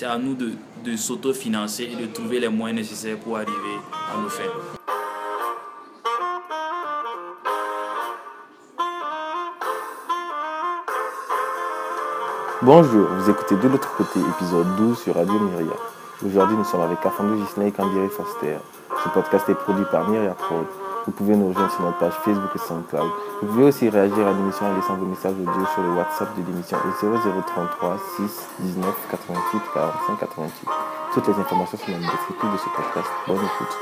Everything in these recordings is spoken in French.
C'est à nous de, de s'autofinancer et de trouver les moyens nécessaires pour arriver à nos fins. Bonjour, vous écoutez de l'autre côté, épisode 12 sur Radio Myria. Aujourd'hui, nous sommes avec Afando Gislain et Cambiri Foster. Ce podcast est produit par Myria Prod. Vous pouvez nous rejoindre sur notre page Facebook et SoundCloud. Vous pouvez aussi réagir à l'émission en laissant vos messages audio sur le WhatsApp de l'émission au 0033 6 19 88 45 88. Toutes les informations sont dans le descriptif de ce podcast. Bonne écoute.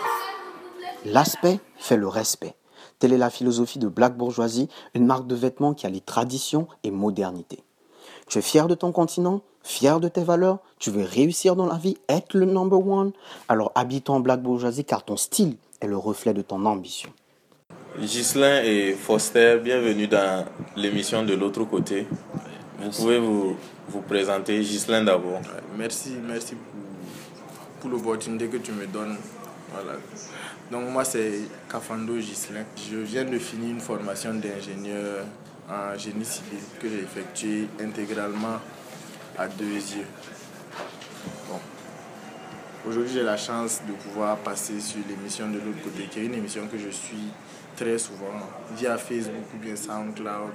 L'aspect fait le respect. Telle est la philosophie de Black Bourgeoisie, une marque de vêtements qui allie tradition et modernité. Tu es fier de ton continent, fier de tes valeurs, tu veux réussir dans la vie, être le number one, alors habite en Black Bourgeoisie car ton style est le reflet de ton ambition. Ghislain et Foster, bienvenue dans l'émission de l'autre côté. Vous pouvez vous, présenter, Ghislain d'abord? Merci, merci pour, pour l'opportunité que tu me donnes. Voilà. Donc moi c'est Kafando Gislain. Je viens de finir une formation d'ingénieur en génie civil que j'ai effectuée intégralement à deux yeux. Bon. Aujourd'hui j'ai la chance de pouvoir passer sur l'émission de l'autre côté, qui est une émission que je suis très souvent via Facebook ou bien SoundCloud.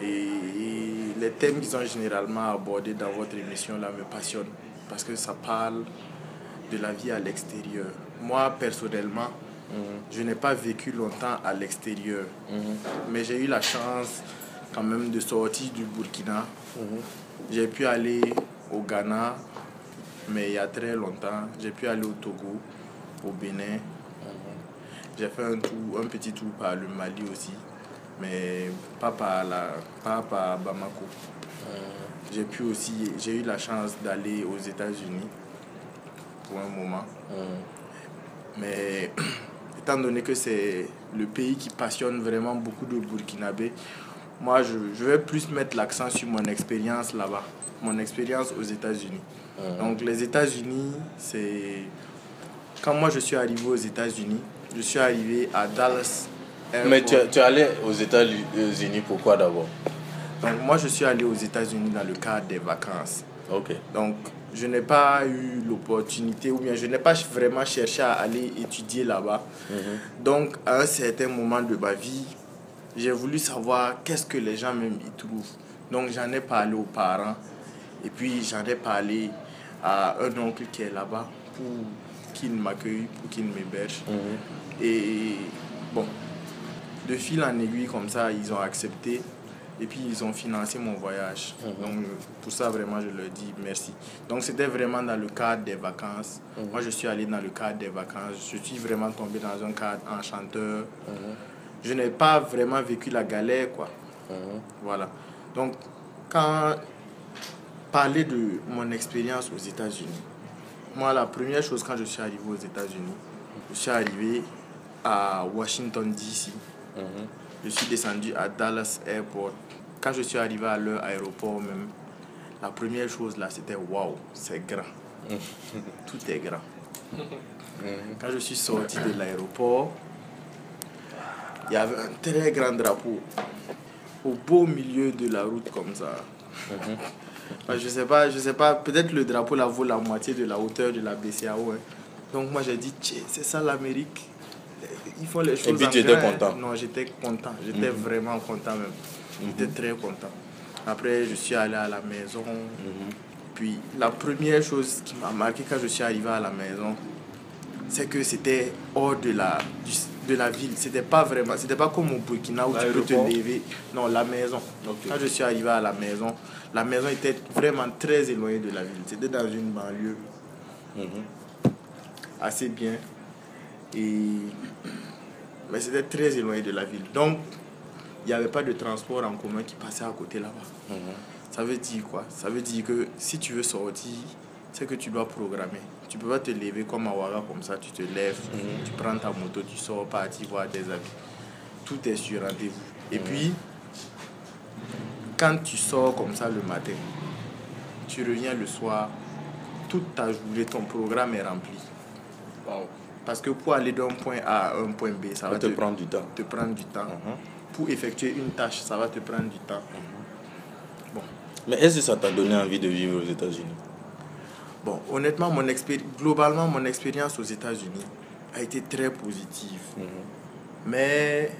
Et, et les thèmes qui sont généralement abordés dans votre émission là me passionnent parce que ça parle de la vie à l'extérieur. Moi, personnellement, je n'ai pas vécu longtemps à l'extérieur, mais j'ai eu la chance quand même de sortir du Burkina. J'ai pu aller au Ghana, mais il y a très longtemps. J'ai pu aller au Togo, au Bénin. J'ai fait un, un petit tour par le Mali aussi, mais pas par, la, pas par Bamako. J'ai pu aussi, j'ai eu la chance d'aller aux États-Unis pour un moment. Mais étant donné que c'est le pays qui passionne vraiment beaucoup de Burkinabés, moi je, je vais plus mettre l'accent sur mon expérience là-bas, mon expérience aux États-Unis. Donc les États-Unis, c'est... Quand moi je suis arrivé aux États-Unis, je suis arrivé à Dallas. Mais tu, tu es allé aux États-Unis pourquoi d'abord? Donc moi je suis allé aux États-Unis dans le cadre des vacances. Ok. Donc, je n'ai pas eu l'opportunité ou bien je n'ai pas vraiment cherché à aller étudier là-bas. Donc, à un certain moment de ma vie, j'ai voulu savoir qu'est-ce que les gens même y trouvent. Donc, j'en ai parlé aux parents et puis j'en ai parlé à un oncle qui est là-bas pour qu'il m'accueille, pour qu'il m'héberge. Et bon, de fil en aiguille comme ça, ils ont accepté. Et puis ils ont financé mon voyage. Donc euh, pour ça vraiment je leur dis merci. Donc c'était vraiment dans le cadre des vacances. Moi je suis allé dans le cadre des vacances. Je suis vraiment tombé dans un cadre enchanteur. Je n'ai pas vraiment vécu la galère quoi. Voilà. Donc quand parler de mon expérience aux États-Unis. Moi la première chose quand je suis arrivé aux États-Unis, je suis arrivé à Washington DC. Je suis descendu à Dallas Airport. Quand je suis arrivé à leur aéroport même, la première chose là, c'était waouh, c'est grand. Tout est grand. Quand je suis sorti de l'aéroport, il y avait un très grand drapeau au beau milieu de la route comme ça. Enfin, je sais pas, je sais pas, peut-être le drapeau là vaut la moitié de la hauteur de la BCAO. hein. Donc moi j'ai dit, c'est ça l'Amérique. Ils font les choses puis en tu étais hein. content. Non, j'étais content, j'étais vraiment content même. J'étais très content. Après, je suis allé à la maison. Puis la première chose qui m'a marqué quand je suis arrivé à la maison, c'est que c'était hors de la, du- de la ville. C'était pas vraiment, c'était pas comme au Burkina où tu peux te lever. Non, la maison. Quand je suis arrivé à la maison, la maison était vraiment très éloignée de la ville. C'était dans une banlieue assez bien. Et... Mais c'était très éloigné de la ville. Donc, il n'y avait pas de transport en commun qui passait à côté là-bas. Ça veut dire quoi? Ça veut dire que si tu veux sortir, c'est que tu dois programmer. Tu peux pas te lever comme à Ouaga comme ça, tu te lèves, tu prends ta moto, tu sors, partir voir des amis. Tout est sur rendez-vous. Et puis, quand tu sors comme ça le matin, tu reviens le soir, toute ta journée, ton programme est rempli. Parce que pour aller d'un point A à un point B, ça Ça va te prendre du temps. te prendre du temps. Pour effectuer une tâche, ça va te prendre du temps. Mais est-ce que ça t'a donné envie de vivre aux États-Unis? Bon, honnêtement, mon globalement, mon expérience aux États-Unis a été très positive. Mhm. Mais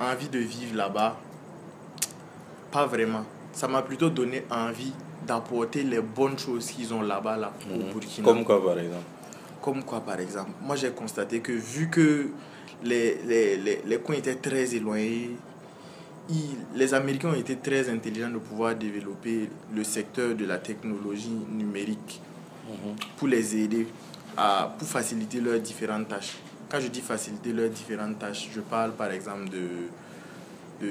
envie de vivre là-bas, pas vraiment. Ça m'a plutôt donné envie d'apporter les bonnes choses qu'ils ont là-bas, là, au Burkina. Comme quoi, par exemple? Comme quoi, par exemple Moi, j'ai constaté que vu que les, les, les, les coins étaient très éloignés, ils- les Américains ont été très intelligents de pouvoir développer le secteur de la technologie numérique pour les aider, à, pour faciliter leurs différentes tâches. Quand je dis faciliter leurs différentes tâches, je parle par exemple de, de,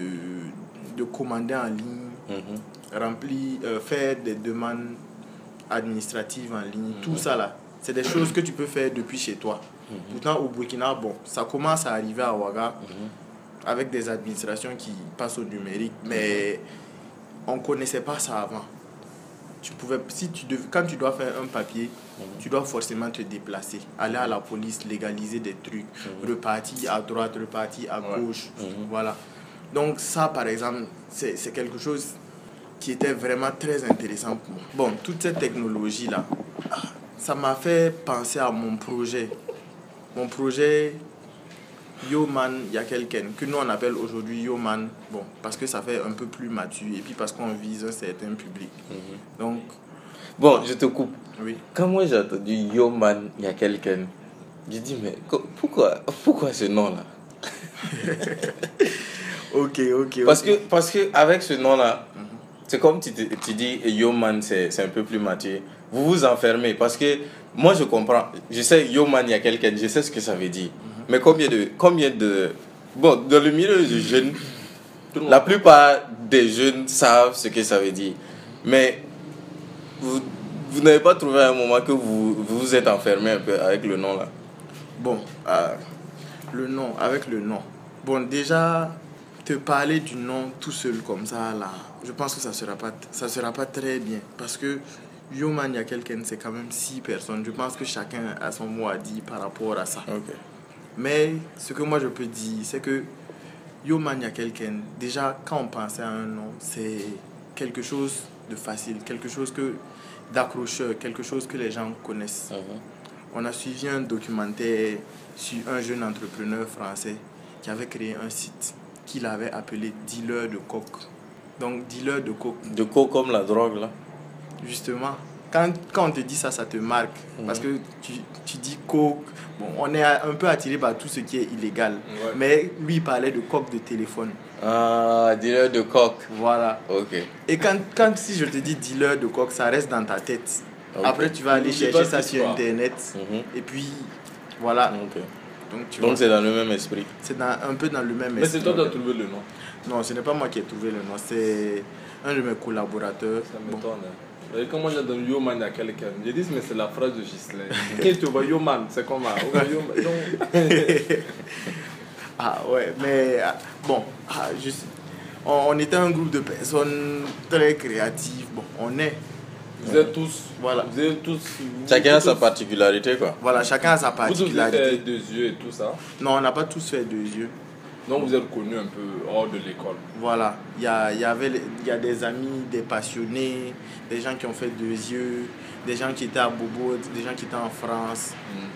de commander en ligne, Mhm. remplir, euh, faire des demandes administratives en ligne, tout ça là, c'est des choses que tu peux faire depuis chez toi. Pourtant, au Burkina, bon, ça commence à arriver à Ouaga avec des administrations qui passent au numérique, mais on ne connaissait pas ça avant. Tu pouvais, si tu dev- quand tu dois faire un papier, tu dois forcément te déplacer, aller à la police, légaliser des trucs, repartir à droite, repartir à gauche. Voilà. Donc ça, par exemple, c'est c'est quelque chose qui était vraiment très intéressant pour moi. Bon, toute cette technologie-là, ça m'a fait penser à mon projet. Mon projet Yoman, il y a quelqu'un que nous on appelle aujourd'hui Yoman, bon, parce que ça fait un peu plus mature et puis parce qu'on vise un certain public. Donc, Bon, je te coupe. oui. Quand moi j'ai entendu Yo Man, il y a quelqu'un, j'ai dit, mais pourquoi, pourquoi ce nom-là? Ok, ok. parce que, parce que avec ce nom-là, c'est comme tu, tu dis Yo Man, c'est un peu plus mature. Vous vous enfermez parce que moi je comprends. Je sais Yo Man, il y a quelqu'un, je sais ce que ça veut dire. Mais combien de. Combien de bon, dans le milieu des jeunes, la plupart des jeunes savent ce que ça veut dire. Mais vous, vous n'avez pas trouvé un moment que vous vous êtes enfermé un peu avec le nom là? Bon, euh, le nom, avec le nom. Bon, déjà, te parler du nom tout seul comme ça, là, je pense que ça sera pas, ça sera pas très bien. Parce que Yoman, il y a quelqu'un, c'est quand même six personnes. Je pense que chacun a son mot à dire par rapport à ça. Ok. Mais ce que moi je peux dire, c'est que Yoman, il y a quelqu'un. Déjà, quand on pensait à un nom, c'est quelque chose de facile, quelque chose que d'accrocheur, quelque chose que les gens connaissent. On a suivi un documentaire sur un jeune entrepreneur français qui avait créé un site qu'il avait appelé Dealer de coke. Donc, dealer de coke, De quoi comme la drogue là justement, quand, quand on te dit ça, ça te marque. Parce que tu, tu dis coke, bon, on est un peu attiré par tout ce qui est illégal. Ouais. Mais lui, il parlait de coke de téléphone. Ah, dealer de coque. Voilà. Ok. Et quand, quand si je te dis dealer de coke, ça reste dans ta tête. Après, tu vas aller chercher ça sur. Internet. Mhm. Et puis, voilà. Ok. Donc, c'est dans le même esprit. c'est dans- un peu dans le même Mais c'est esprit. toi qui as trouvé le nom. Non, ce n'est pas moi qui ai trouvé le nom, c'est un de mes collaborateurs. Ça Bon. m'étonne. hein. Et Quand moi j'ai donné Yo Man à quelqu'un, j'ai dit mais c'est la phrase de Gislain. Quand il te voit Yo Man, c'est Yo Man. Donc, Ah ouais, mais ah, bon, ah, juste, on, on était un groupe de personnes très créatives. Bon, on est. Vous êtes tous. Voilà. Vous êtes tous. Chacun a tous- sa particularité quoi. Voilà, chacun a sa tous vous particularité. fait deux yeux et tout ça. Non, on n'a pas tous fait deux yeux. Donc vous êtes connus un peu hors de l'école. Voilà, il y a, il y avait y a des amis, des passionnés, des gens qui ont fait deux yeux, des gens qui étaient à Bobo, des gens qui étaient en France.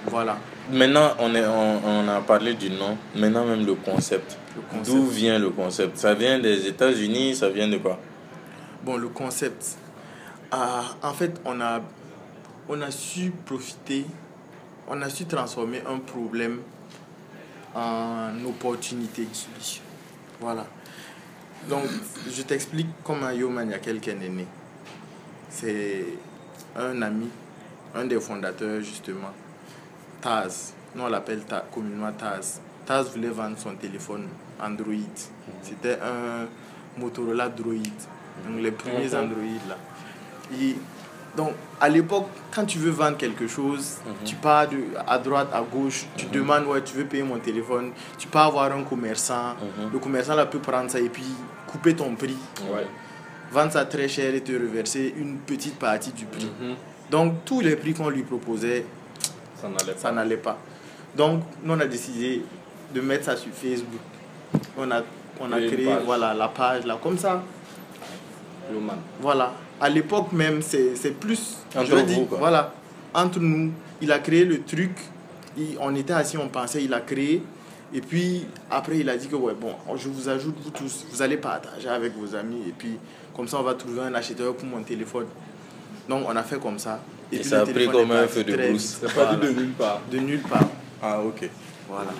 Voilà, Maintenant on, est, on, on a parlé du nom, maintenant même le concept. le concept. D'où vient le concept? Ça vient des États-Unis, ça vient de quoi? Bon, le concept. Ah, en fait, on a, on a su profiter, on a su transformer un problème en opportunité. Voilà. Donc, je t'explique comment Yoman quelqu'un est né. C'est un ami, un des fondateurs justement, Taz. Nous, on l'appelle Ta- communément Taz. Taz voulait vendre son téléphone Android. C'était un Motorola Droid. Donc, les premiers. Android là. Et donc, à l'époque, quand tu veux vendre quelque chose, tu pars de, à droite, à gauche, tu demandes, ouais, tu veux payer mon téléphone, tu peux avoir un commerçant, le commerçant là peut prendre ça et puis couper ton prix, Ouais. vendre ça très cher et te reverser une petite partie du prix. Mhm. Donc, tous les prix qu'on lui proposait, Ça n'allait pas. Donc, nous, on a décidé de mettre ça sur Facebook. On a, on a créé page. voilà, la page là, comme ça. Voilà. À l'époque même, c'est c'est plus. Entre je veux vous, dire, quoi. Voilà. entre nous, il a créé le truc. il- on était assis, on pensait, il a créé. Et puis après, il a dit que ouais, bon, je vous ajoute vous tous, vous allez partager avec vos amis. Et puis comme ça, on va trouver un acheteur pour mon téléphone. Donc on a fait comme ça. Et puis, ça a pris comme un feu de brousse. C'est pas de nulle part. De nulle part. Ah, ok. Voilà.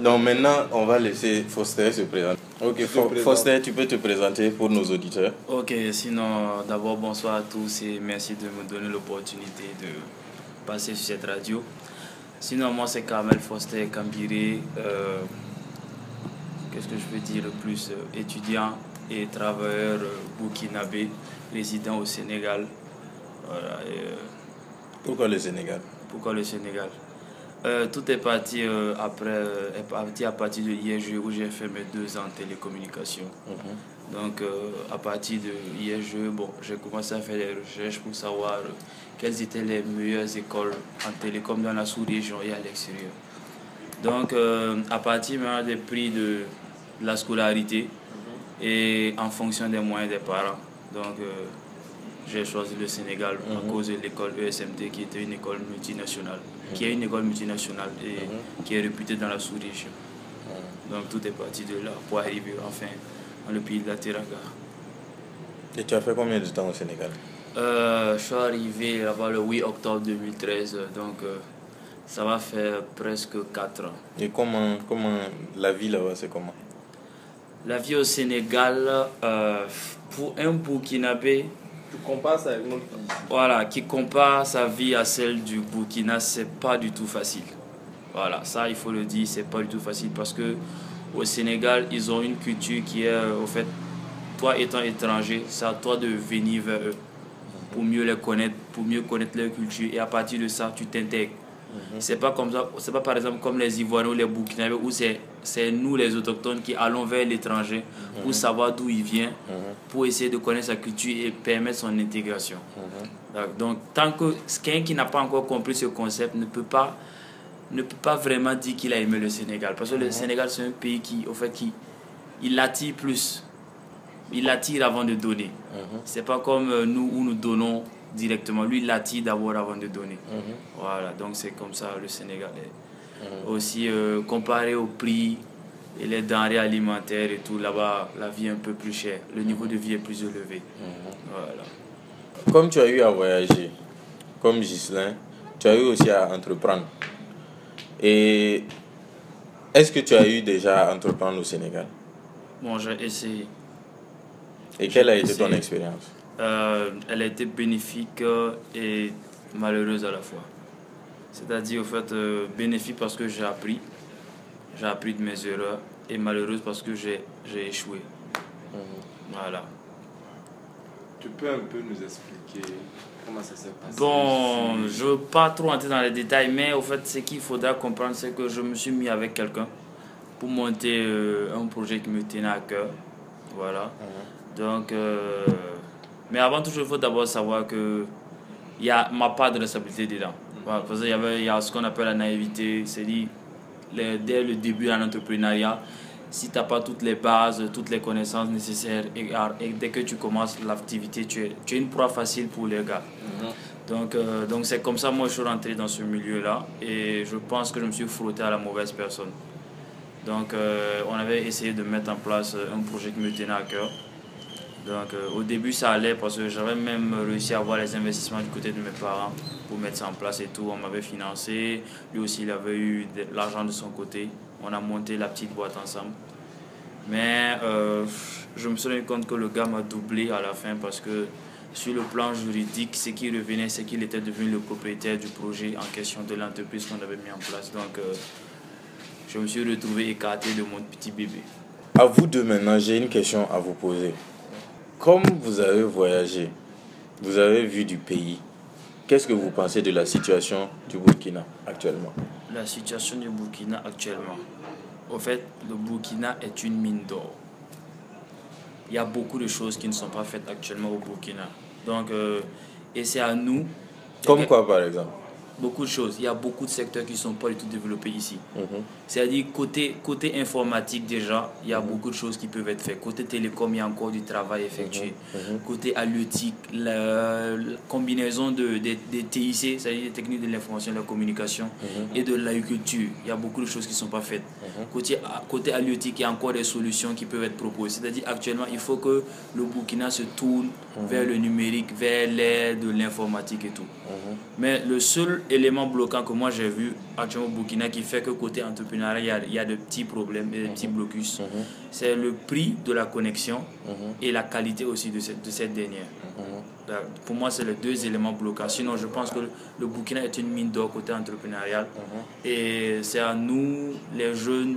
Donc maintenant, on va laisser Foster se présenter. Ok. Foster, tu peux te présenter pour nos auditeurs. Ok, sinon, d'abord, bonsoir à tous et merci de me donner l'opportunité de passer sur cette radio. Sinon, moi, c'est Carmel Foster Cambiré. euh, Qu'est-ce que je peux dire le plus euh, Étudiant et travailleur euh, burkinabé, résident au Sénégal. Voilà, et, euh, Pourquoi le Sénégal? pourquoi le Sénégal? Euh, Tout est parti, euh, après, euh, est parti à partir de l'IEG où j'ai fait mes deux ans en télécommunication. Donc, euh, à partir de IEG, bon, j'ai commencé à faire des recherches pour savoir quelles étaient les meilleures écoles en télécom dans la sous-région et à l'extérieur. Donc, à partir maintenant des prix de la scolarité et en fonction des moyens des parents. Donc, j'ai choisi le Sénégal à cause de l'école ESMT qui était une école multinationale, qui est une école multinationale et qui est réputée dans la sous-région. Donc, tout est parti de là pour arriver enfin dans le pays de la Teranga. Et tu as fait combien de temps au Sénégal? Euh, je suis arrivé là-bas le 8 octobre 2013, donc euh, ça va faire presque 4 ans. Et comment, comment la vie là-bas, c'est comment? La vie au Sénégal, euh, pour un Burkinabé, Tu compares ça avec notre pays. voilà, qui compare sa vie à celle du Burkina, c'est pas du tout facile. Voilà, ça il faut le dire, c'est pas du tout facile parce que au Sénégal, ils ont une culture qui est, euh, au fait, toi étant étranger, c'est à toi de venir vers eux pour mieux les connaître, pour mieux connaître leur culture et à partir de ça, tu t'intègres. C'est pas comme ça, c'est pas par exemple comme les Ivoiriens ou les Burkinabés où c'est c'est nous les autochtones qui allons vers l'étranger pour savoir d'où il vient, pour essayer de connaître sa culture et permettre son intégration. Donc, Donc, tant que quelqu'un qui n'a pas encore compris ce concept ne peut pas ne peut pas vraiment dire qu'il a aimé le Sénégal parce que le Sénégal c'est un pays qui au fait qui il attire plus. Il attire avant de donner. C'est pas comme euh, nous où nous donnons directement. Lui, il attire d'abord avant de donner. Voilà, donc c'est comme ça le Sénégalais. Aussi, euh, comparé au prix et les denrées alimentaires et tout, là-bas, la vie est un peu plus chère. Le niveau de vie est plus élevé. Voilà. Comme tu as eu à voyager, comme Ghislain, tu as eu aussi à entreprendre. Et est-ce que tu as eu déjà à entreprendre au Sénégal? Bon, j'ai essayé. Et quelle a été ton expérience? Euh, elle a été bénéfique euh, et malheureuse à la fois. C'est-à-dire, au fait, euh, bénéfique parce que j'ai appris. J'ai appris de mes erreurs. Et malheureuse parce que j'ai j'ai échoué. Voilà. Tu peux un peu nous expliquer comment ça s'est passé Bon, je ne veux pas trop entrer dans les détails, mais au fait, ce qu'il faudra comprendre, c'est que je me suis mis avec quelqu'un pour monter euh, un projet qui me tenait à cœur. Voilà. Donc, euh, mais avant tout, il faut d'abord savoir que il y a ma part de responsabilité dedans. Voilà, parce qu'il y avait il y a ce qu'on appelle la naïveté, c'est-à-dire dès le début en entrepreneuriat, si tu n'as pas toutes les bases, toutes les connaissances nécessaires, et, et dès que tu commences l'activité, tu es, tu es une proie facile pour les gars. Donc, euh, donc c'est comme ça, moi, je suis rentré dans ce milieu-là et je pense que je me suis frotté à la mauvaise personne. Donc, euh, on avait essayé de mettre en place un projet qui me tenait à cœur. Donc, euh, au début, ça allait parce que j'avais même réussi à avoir les investissements du côté de mes parents pour mettre ça en place et tout. On m'avait financé. Lui aussi, il avait eu de l'argent de son côté. On a monté la petite boîte ensemble. Mais euh, je me suis rendu compte que le gars m'a doublé à la fin parce que sur le plan juridique, ce qui revenait, c'est qu'il était devenu le propriétaire du projet en question de l'entreprise qu'on avait mis en place. Donc, euh, je me suis retrouvé écarté de mon petit bébé. À vous deux maintenant, j'ai une question à vous poser. Comme vous avez voyagé, vous avez vu du pays, qu'est-ce que vous pensez de la situation du Burkina actuellement? La situation du Burkina actuellement. Au fait, le Burkina est une mine d'or. Il y a beaucoup de choses qui ne sont pas faites actuellement au Burkina. Donc, euh, et c'est à nous. Comme quoi par exemple? Beaucoup de choses. Il y a beaucoup de secteurs qui ne sont pas du tout développés ici. Mhm. C'est-à-dire, côté, côté informatique, déjà, il y a beaucoup de choses qui peuvent être faites. Côté télécom, il y a encore du travail effectué. Côté halieutique, la, la combinaison de, des des TIC, c'est-à-dire les techniques de l'information et de la communication, et de l'agriculture, il y a beaucoup de choses qui ne sont pas faites. Côté, côté halieutique, il y a encore des solutions qui peuvent être proposées. C'est-à-dire, actuellement, il faut que le Burkina se tourne vers le numérique, vers l'ère de l'informatique et tout. Mais le seul élément bloquant que moi j'ai vu actuellement au Burkina qui fait que côté entrepreneuriat, il y a, il y a de petits problèmes et des petits blocus, c'est le prix de la connexion et la qualité aussi de cette, de cette dernière. Pour moi, c'est les deux éléments bloquants. Sinon, je pense que le Burkina est une mine d'or côté entrepreneurial. Et c'est à nous, les jeunes,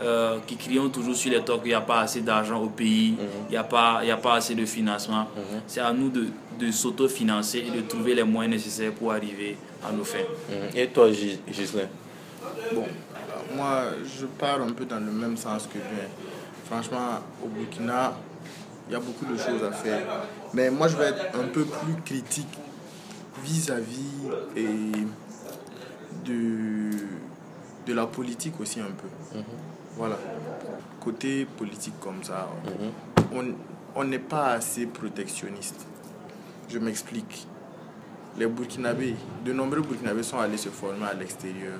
euh, qui crions toujours sur les toits qu'il n'y a pas assez d'argent au pays, il n'y a, a pas assez de financement. C'est à nous de, de s'autofinancer et de trouver les moyens nécessaires pour arriver à nos fins. Mhm. Et toi, Gis- Ghislain? Bon, moi, je pars un peu dans le même sens que lui. Franchement, au Burkina, il y a beaucoup de choses à faire. Mais moi, je vais être un peu plus critique vis-à-vis et de, de la politique aussi un peu. Voilà. Côté politique comme ça, on on n'est pas assez protectionniste. Je m'explique. Les Burkinabés, de nombreux Burkinabés sont allés se former à l'extérieur,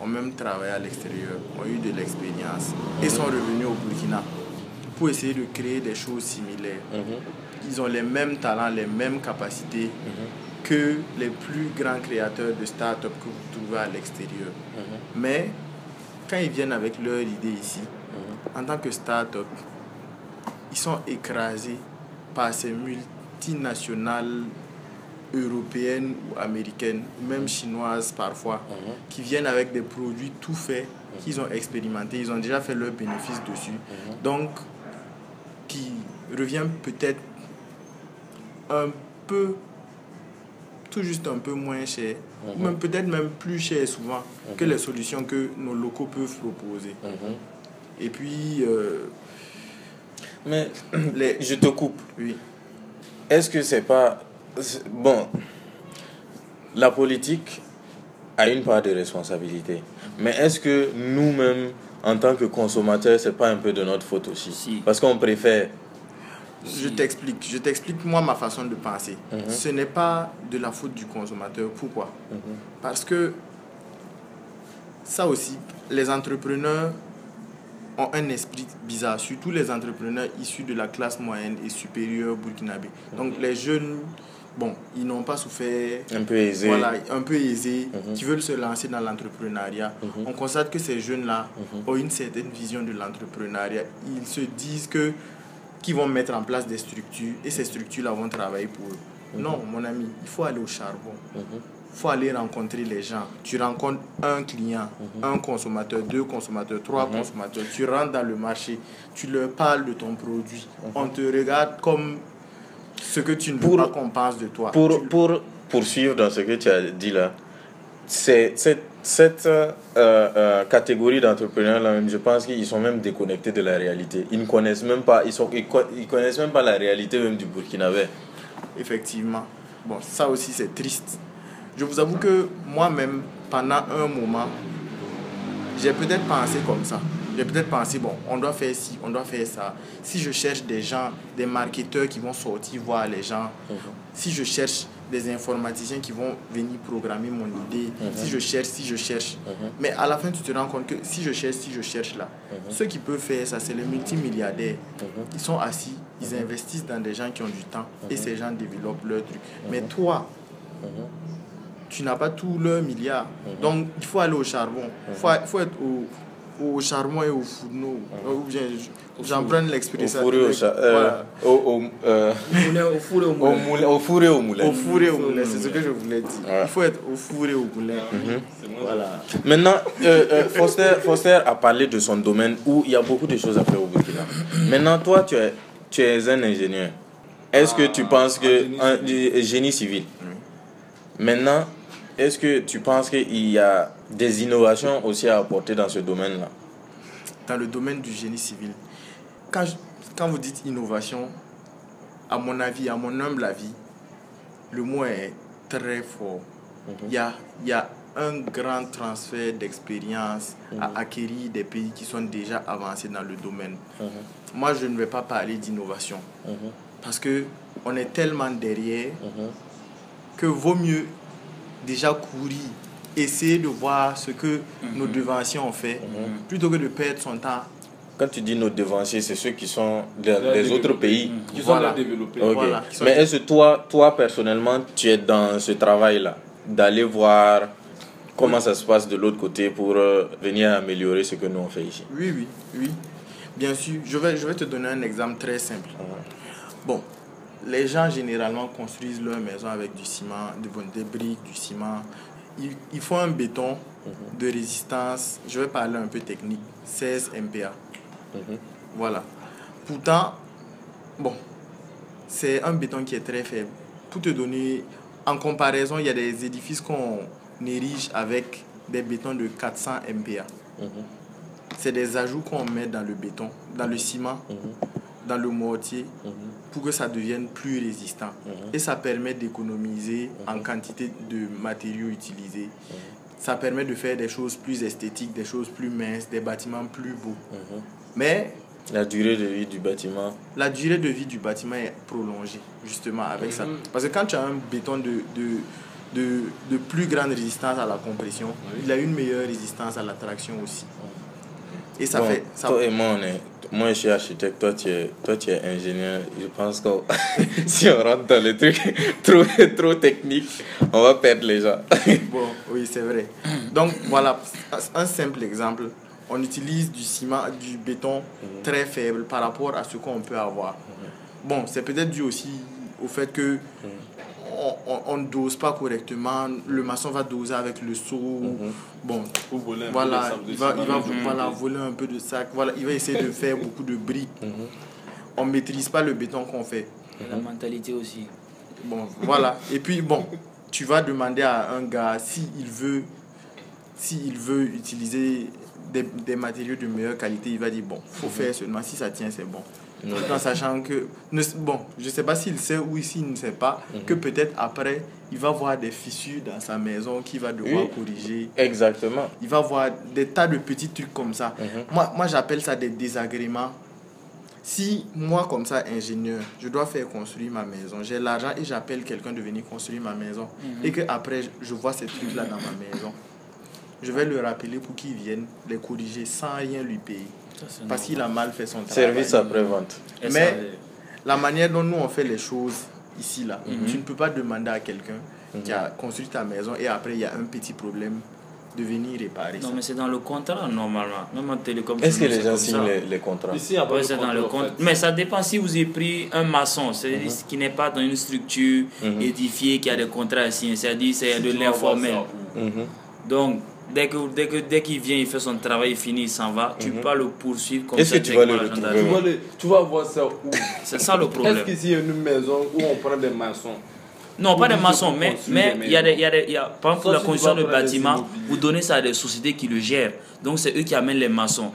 ont même travaillé à l'extérieur, ont eu de l'expérience et sont revenus au Burkina pour essayer de créer des choses similaires. Ils ont les mêmes talents, les mêmes capacités que les plus grands créateurs de start-up que vous trouvez à l'extérieur. Mais quand ils viennent avec leur idée ici, en tant que start-up, ils sont écrasés par ces multinationales européennes ou américaines, ou même chinoises parfois, qui viennent avec des produits tout faits qu'ils ont expérimentés, ils ont déjà fait leur bénéfice dessus. Donc, qui revient peut-être un peu, tout juste un peu moins cher, ou même peut-être même plus cher souvent que les solutions que nos locaux peuvent proposer. Et puis, euh, Mais les, je te coupe. oui. Est-ce que c'est pas. C'est- Bon, la politique a une part de responsabilité. Mais est-ce que nous-mêmes, en tant que consommateurs, c'est pas un peu de notre faute aussi? Si. Parce qu'on préfère. Je t'explique, je t'explique moi ma façon de penser. Ce n'est pas de la faute du consommateur. Pourquoi? Parce que ça aussi, les entrepreneurs ont un esprit bizarre, surtout les entrepreneurs issus de la classe moyenne et supérieure burkinabé. Donc les jeunes, bon, ils n'ont pas souffert Un peu aisé. voilà, un peu aisés, qui veulent se lancer dans l'entrepreneuriat. On constate que ces jeunes-là ont une certaine vision de l'entrepreneuriat. Ils se disent que qu'ils vont mettre en place des structures et ces structures-là vont travailler pour eux. Non, mon ami, il faut aller au charbon. Il faut aller rencontrer les gens. Tu rencontres un client, un consommateur, deux consommateurs, trois consommateurs. Tu rentres dans le marché, tu leur parles de ton produit. On te regarde comme ce que tu ne veux Pour- pas qu'on pense de toi. Pour, Tu- pour poursuivre dans ce que tu as dit là, c'est cette, cette euh, euh, catégorie d'entrepreneurs là, je pense qu'ils sont même déconnectés de la réalité. Ils ne connaissent même pas, ils, sont, ils connaissent même pas la réalité même du Burkinabé. Effectivement. Bon, ça aussi, c'est triste. Je vous avoue que moi-même, pendant un moment, j'ai peut-être pensé comme ça. J'ai peut-être pensé, bon, on doit faire ci, on doit faire ça. Si je cherche des gens, des marketeurs qui vont sortir voir les gens, si je cherche des informaticiens qui vont venir programmer mon idée, si je cherche, si je cherche. Mais à la fin, tu te rends compte que si je cherche, si je cherche là, ceux qui peuvent faire ça, c'est les multimilliardaires. Ils sont assis, ils investissent dans des gens qui ont du temps et ces gens développent leur truc. Mais toi, tu n'as pas tout leur milliard. Donc, il faut aller au charbon. Il faut, il faut être au, au charbon et au fourneau. Je- j'en prends four et au, cha- euh, Voilà. au, au, euh, Au four et au au moulin. au four et au moulin. Au four et au moulin, c'est ce que je voulais dire. Il faut être au four et au moulin. Voilà. Maintenant, euh, euh, Foster, Foster a parlé de son domaine où il y a beaucoup de choses à faire au Burkina. Maintenant, toi, tu es, tu es un ingénieur. Est-ce que tu penses que. génie Un, du- génie civil? Maintenant, est-ce que tu penses qu'il y a des innovations aussi à apporter dans ce domaine-là? Dans le domaine du génie civil, quand, je- quand vous dites innovation, à mon avis, à mon humble avis, le mot est très fort. il y, a, il y a un grand transfert d'expérience à acquérir des pays qui sont déjà avancés dans le domaine. Moi, je ne vais pas parler d'innovation. Parce que on est tellement derrière que vaut mieux déjà courir, essayer de voir ce que nos devanciers ont fait, plutôt que de perdre son temps. Quand tu dis nos devanciers, c'est ceux qui sont des, des autres pays. Qui sont Voilà. déjà développés. Voilà, qui sont- Mais est-ce que toi, toi, personnellement, tu es dans ce travail-là D'aller voir comment ça se passe de l'autre côté pour euh, venir améliorer ce que nous on fait ici? Oui, oui, oui. Bien sûr, je vais, je vais te donner un exemple très simple. Bon, les gens généralement construisent leur maison avec du ciment, des, briques, du ciment. Ils, ils font un béton de résistance, je vais parler un peu technique, 16 MPa. Voilà. Pourtant, bon, c'est un béton qui est très faible. Pour te donner, en comparaison, il y a des édifices qu'on érige avec des bétons de 400 MPa. C'est des ajouts qu'on met dans le béton, dans le ciment, dans le mortier, pour que ça devienne plus résistant. Et ça permet d'économiser en quantité de matériaux utilisés. Ça permet de faire des choses plus esthétiques, des choses plus minces, des bâtiments plus beaux. Mais La durée de vie du bâtiment. la durée de vie du bâtiment est prolongée, justement, avec ça. Parce que quand tu as un béton de, de, de, de plus grande résistance à la compression, il a une meilleure résistance à la traction aussi. Et ça Bon, fait... Ça, Toi et moi, on est, moi, je suis architecte, toi, tu es, toi, tu es ingénieur. Je pense que si on rentre dans les trucs trop, trop techniques, on va perdre les gens. Bon, oui, c'est vrai. Donc, voilà, un simple exemple. On utilise du ciment, du béton très faible par rapport à ce qu'on peut avoir. Bon, c'est peut-être dû aussi au fait que on- ne dose pas correctement. Le maçon va doser avec le seau. Bon, voler un peu voilà, de il va, il va voilà, voler un peu de sac. Voilà, il va essayer de faire beaucoup de briques. On ne maîtrise pas le béton qu'on fait. La mentalité aussi. Bon, voilà. Et puis, bon, tu vas demander à un gars s'il veut, s'il veut utiliser des, des matériaux de meilleure qualité, il va dire, bon, faut faire seulement, si ça tient, c'est bon. Tout en sachant que, ne- bon, je sais pas s'il sait ou s'il ne sait pas, que peut-être après, il va voir des fissures dans sa maison qu'il va devoir Oui. corriger. Exactement. Il va voir des tas de petits trucs comme ça. Moi, moi j'appelle ça des désagréments. Si moi, comme ça, ingénieur, je dois faire construire ma maison, j'ai l'argent et j'appelle quelqu'un de venir construire ma maison, et que après je vois ces trucs-là dans ma maison, je vais le rappeler pour qu'il vienne les corriger sans rien lui payer. Parce qu'il a mal fait son travail. Service après-vente. Mais ça, la manière dont nous on fait les choses ici, là, tu ne peux pas demander à quelqu'un qui a construit ta maison et après il y a un petit problème de venir réparer Non, ça. mais c'est dans le contrat normalement. Même en télécom. Est-ce que les gens signent les, les contrats Ici, il y a pas Ouais, c'est dans contrat, le fait. Mais ça dépend si vous avez pris un maçon, c'est-à-dire qui n'est pas dans une structure édifiée, qui a des contrats signés, c'est-à-dire c'est de l'informel. Mhm. Donc, dès que dès que dès qu'il vient, il fait son travail, il finit, il s'en va, tu peux pas le poursuivre comme Est-ce ça. que tu vas directement le retrouver, Tu vas, le- tu vas voir ça où? C'est ça le Est-ce problème. qu'ici, il y a une maison où on prend des maçons Non, pas des maçons, mais, il y a des, y a des, il y a, par exemple, la construction de bâtiments, vous donnez ça à des sociétés qui le gèrent. Donc, c'est eux qui amènent les maçons.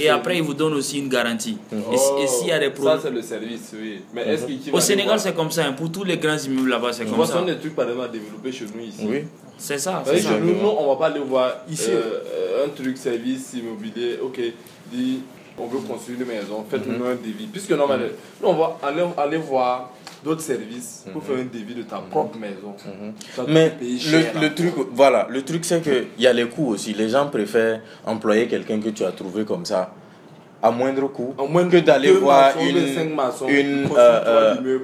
Et après, ils vous donnent aussi une garantie. Et, Oh, et s'il y a des Ça, problèmes. c'est le service, oui. Mais est-ce qu'il Au Sénégal, c'est comme ça. hein. Pour tous les grands immeubles là-bas, c'est comme ça. sont des trucs par exemple à développer chez nous ici. Oui. C'est ça. Ça. chez nous, nous, on va pas aller voir Ici. euh, euh, un truc service immobilier. Ok, dit on veut construire une maison, faites-nous un devis. Puisque normalement, nous, on va aller, aller voir d'autres services pour faire un devis de ta propre maison. Te Mais le, le truc, voilà, le truc c'est qu'il y a les coûts aussi. Les gens préfèrent employer quelqu'un que tu as trouvé comme ça à moindre coût que d'aller voir maçons, une, maçons, une, euh, euh,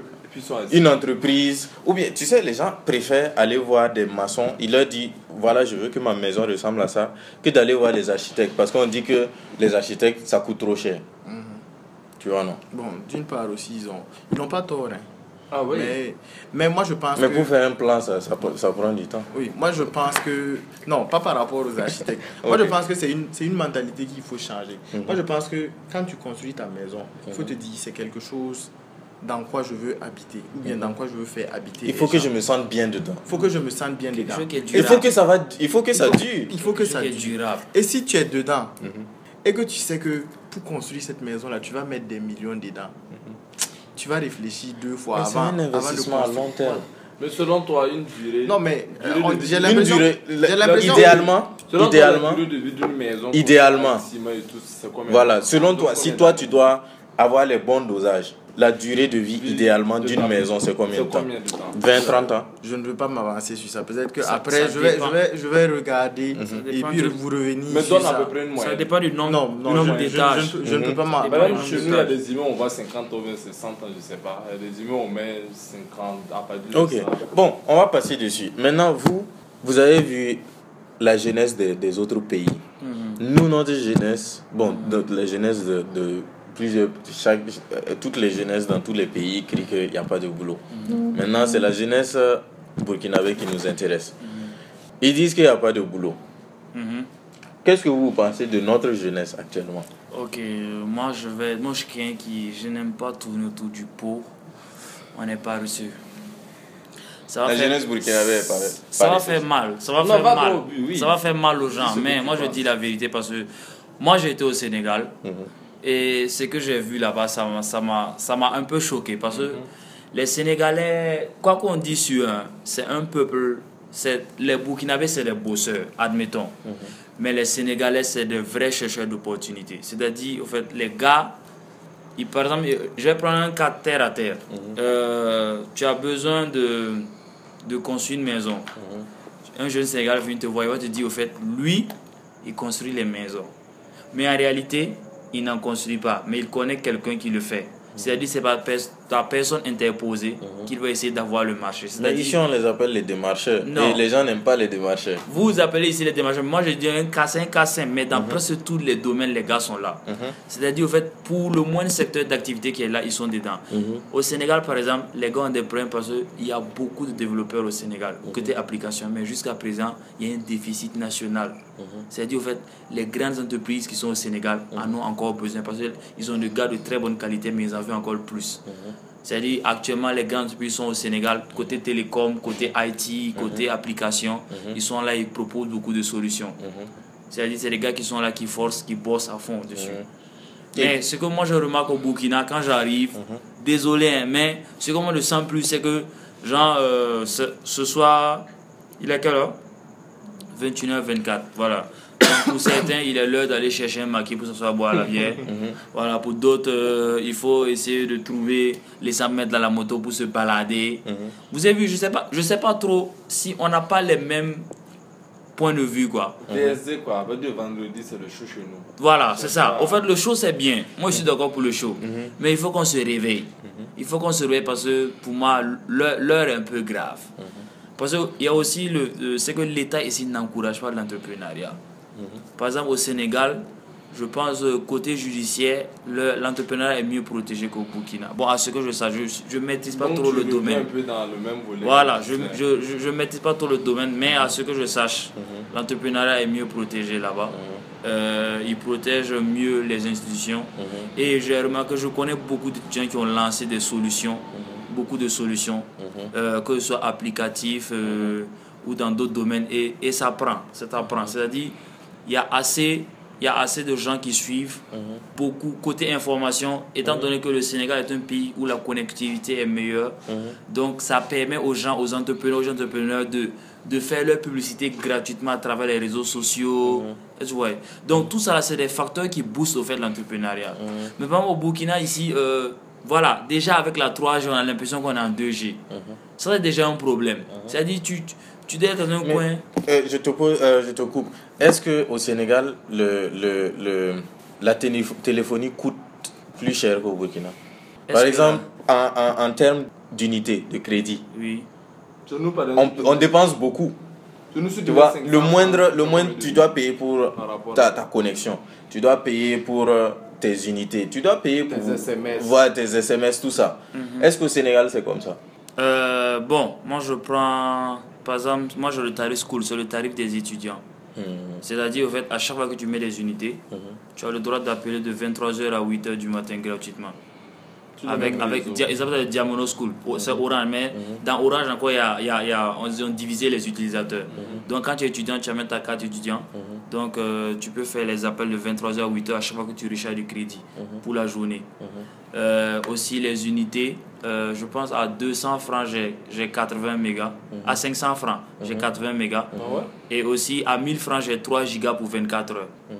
une entreprise. Ou bien, tu sais, les gens préfèrent aller voir des maçons. Ils leur disent, voilà, je veux que ma maison ressemble à ça, que d'aller voir les architectes. Parce qu'on dit que les architectes, ça coûte trop cher. Tu vois, non? Bon, d'une part aussi, ils ont, ils n'ont pas tort. hein. Ah oui. Mais, mais moi, je pense Mais que... pour faire un plan, ça, ça, ça prend du temps. Oui, moi je pense que. Non, pas par rapport aux architectes. Moi. Mhm. je pense que c'est une, c'est une mentalité qu'il faut changer. Moi je pense que quand tu construis ta maison, il faut te dire c'est quelque chose dans quoi je veux habiter ou bien dans quoi je veux faire habiter. Mhm. Il faut que gens. je me sente bien dedans. Il faut que je me sente bien Quelque dedans. chose qui est Il faut que ça, va, il faut que ça Il faut- dure. Il faut que ça dure. durable. Et si tu es dedans Mhm. et que tu sais que pour construire cette maison-là, tu vas mettre des millions dedans, tu vas réfléchir deux fois Mais c'est avant, un avant de investissement à long terme. Mais selon toi, une durée. Non, mais Durée euh, on- j'ai Une l'impression. idéalement, Selon idéalement, toi, d'une maison. Idéalement. tout, voilà, selon toi, si toi tu dois avoir les bons dosages, la durée de vie idéalement d'une maison, c'est combien de temps? combien de temps? 20, 30 ans Je ne veux pas m'avancer sur ça. Peut-être que Ça- après, ça je, vais, je, vais, je vais regarder et dépend puis vous revenir Mais sur donne à ça. peu près une Ça moyenne. dépend du nombre, Non, non, nombre je, je- d'étages. ne peux- je ne peux pas Par m'avancer. exemple, chez nous, il y a des immeubles, on voit 50 ou 60 ans, je sais pas. Il y a des immeubles, on met 50 à partir de Ok. ça. Bon, on va passer dessus. Maintenant, vous, vous avez vu la jeunesse des, des autres pays. Mhm. Nous, notre jeunesse, bon, de- la jeunesse de, de plusieurs, chaque, euh, toutes les jeunesses dans tous les pays crient qu'il n'y a pas de boulot. Maintenant, c'est la jeunesse euh, burkinabé qui nous intéresse. Ils disent qu'il n'y a pas de boulot. Mhm. Qu'est-ce que vous pensez de notre jeunesse actuellement? Ok, euh, moi je vais. Moi je suis quelqu'un qui. Je n'aime pas tourner autour du pot. On n'est pas reçu. Ça va La faire- jeunesse burkinabé est. Ça va faire mal. Ça va Non, faire mal. oui. Ça va faire mal aux gens. Mais moi je dis la vérité parce que moi j'ai été au Sénégal. Mhm. Et ce que j'ai vu là-bas, ça m'a- ça m'a un peu choqué. Parce que les Sénégalais, quoi qu'on dise sur eux, c'est un peuple. c'est- Les Burkinabés, c'est des bosseurs, admettons. Mais les Sénégalais, c'est des vrais chercheurs d'opportunités. C'est-à-dire, au fait, les gars, ils, par exemple, je vais prendre un cas terre à terre. Euh, tu as besoin de, de construire une maison. Un jeune Sénégalais vient te voir, il va te dire, au fait, lui, il construit les maisons. Mais en réalité, il n'en construit pas. Mais il connaît quelqu'un qui le fait. C'est-à-dire, c'est pas ta personne interposée qu'il va essayer d'avoir le marché. Mais ici, on les appelle les démarcheurs. Non. Et les gens n'aiment pas les démarcheurs. vous appelez ici les démarcheurs. Moi, je dis un K5, un K5, mais dans presque tous les domaines, les gars sont là. C'est-à-dire, au fait, pour le moins secteur d'activité qui est là, ils sont dedans. Au Sénégal, par exemple, les gars ont des problèmes parce qu'il y a beaucoup de développeurs au Sénégal, côté application, mais jusqu'à présent, il y a un déficit national. C'est-à-dire, au fait, les grandes entreprises qui sont au Sénégal en ont encore besoin parce qu'ils ont des gars de très bonne qualité, mais ils en veulent encore plus. C'est-à-dire, actuellement, les grandes entreprises sont au Sénégal, côté télécom, côté IT, côté application. Ils sont là, ils proposent beaucoup de solutions. C'est-à-dire, c'est les gars qui sont là, qui forcent, qui bossent à fond dessus. Mais ce que moi je remarque au Burkina, quand j'arrive, désolé, hein, mais ce que moi je sens plus, c'est que, genre, euh, ce, ce soir, il est quelle heure? 21h24, voilà. Pour certains, il est l'heure d'aller chercher un maquis pour s'asseoir boire la bière. Voilà, pour d'autres, euh, il faut essayer de trouver les 100 mètres dans la moto pour se balader. Vous avez vu, je sais pas, je sais pas trop si on n'a pas les mêmes points de vue, quoi. DSD, quoi. À partir de vendredi, c'est le show chez nous. Voilà, c'est ça. Au fait, le show, c'est bien. Moi, je suis d'accord pour le show. Mais il faut qu'on se réveille. Il faut qu'on se réveille parce que, pour moi, l'heure est un peu grave. Parce qu'il y a aussi le, le- c'est que l'État ici n'encourage pas l'entrepreneuriat. Par exemple, au Sénégal, je pense euh, côté judiciaire, le- l'entrepreneuriat est mieux protégé qu'au Burkina. Bon, à ce que je sache, je ne maîtrise pas Donc, trop le domaine. un peu dans le même volet. Voilà, je Ouais. je, je, je maîtrise pas trop le domaine, mais à ce que je sache, l'entrepreneuriat est mieux protégé là-bas. Euh, il protège mieux les institutions. Et j'ai remarqué que je connais beaucoup d'étudiants qui ont lancé des solutions, beaucoup de solutions, euh, que ce soit applicatif euh, ou dans d'autres domaines. Et, et ça prend, ça t'apprend. C'est-à-dire, il y a assez. Il y a assez de gens qui suivent, beaucoup côté information, étant donné que le Sénégal est un pays où la connectivité est meilleure, donc ça permet aux gens, aux entrepreneurs, aux entrepreneurs de, de faire leur publicité gratuitement à travers les réseaux sociaux. Tu vois. Donc tout ça, c'est des facteurs qui boostent au fait de l'entrepreneuriat. Mais par exemple, au Burkina, ici, euh, voilà, déjà avec la 3G, on a l'impression qu'on est en 2G. Ça, c'est déjà un problème. C'est-à-dire, tu, tu, tu dois être dans un Mais- coin. Euh, je, te pose, euh, je te coupe. Est-ce qu'au Sénégal, le, le, le, la téléphonie coûte plus cher qu'au Burkina? Par que- exemple, en, en, en termes d'unité, de crédit, Oui. Chez nous, par on, exemple, on dépense beaucoup. Tu vois, mets 500 le moindre, le moindre, tu dois payer pour ta, ta connexion. Tu dois payer pour euh, tes unités. Tu dois payer pour Tes SMS. voir tes SMS, tout ça. Est-ce qu'au Sénégal, c'est comme ça? Euh, bon, moi je prends, par exemple, moi j'ai le tarif school, c'est le tarif des étudiants. C'est-à-dire, au fait, à chaque fois que tu mets les unités, tu as le droit d'appeler de 23h à 8h du matin gratuitement. Avec, avec, ils appellent ça le Diamono School. C'est Orange, mais dans Orange encore, il y a, il y a, il y a- on, ils ont divisé les utilisateurs. Donc quand tu es étudiant, tu amènes ta carte étudiant. Donc euh, tu peux faire les appels de 23h à 8h à chaque fois que tu recharges du crédit pour la journée. Euh, aussi les unités, euh, je pense à 200 francs, j'ai j'ai 80 mégas. À 500 francs, j'ai 80 mégas. Ah Et aussi à 1000 francs, j'ai 3 gigas pour 24 heures. Mhm.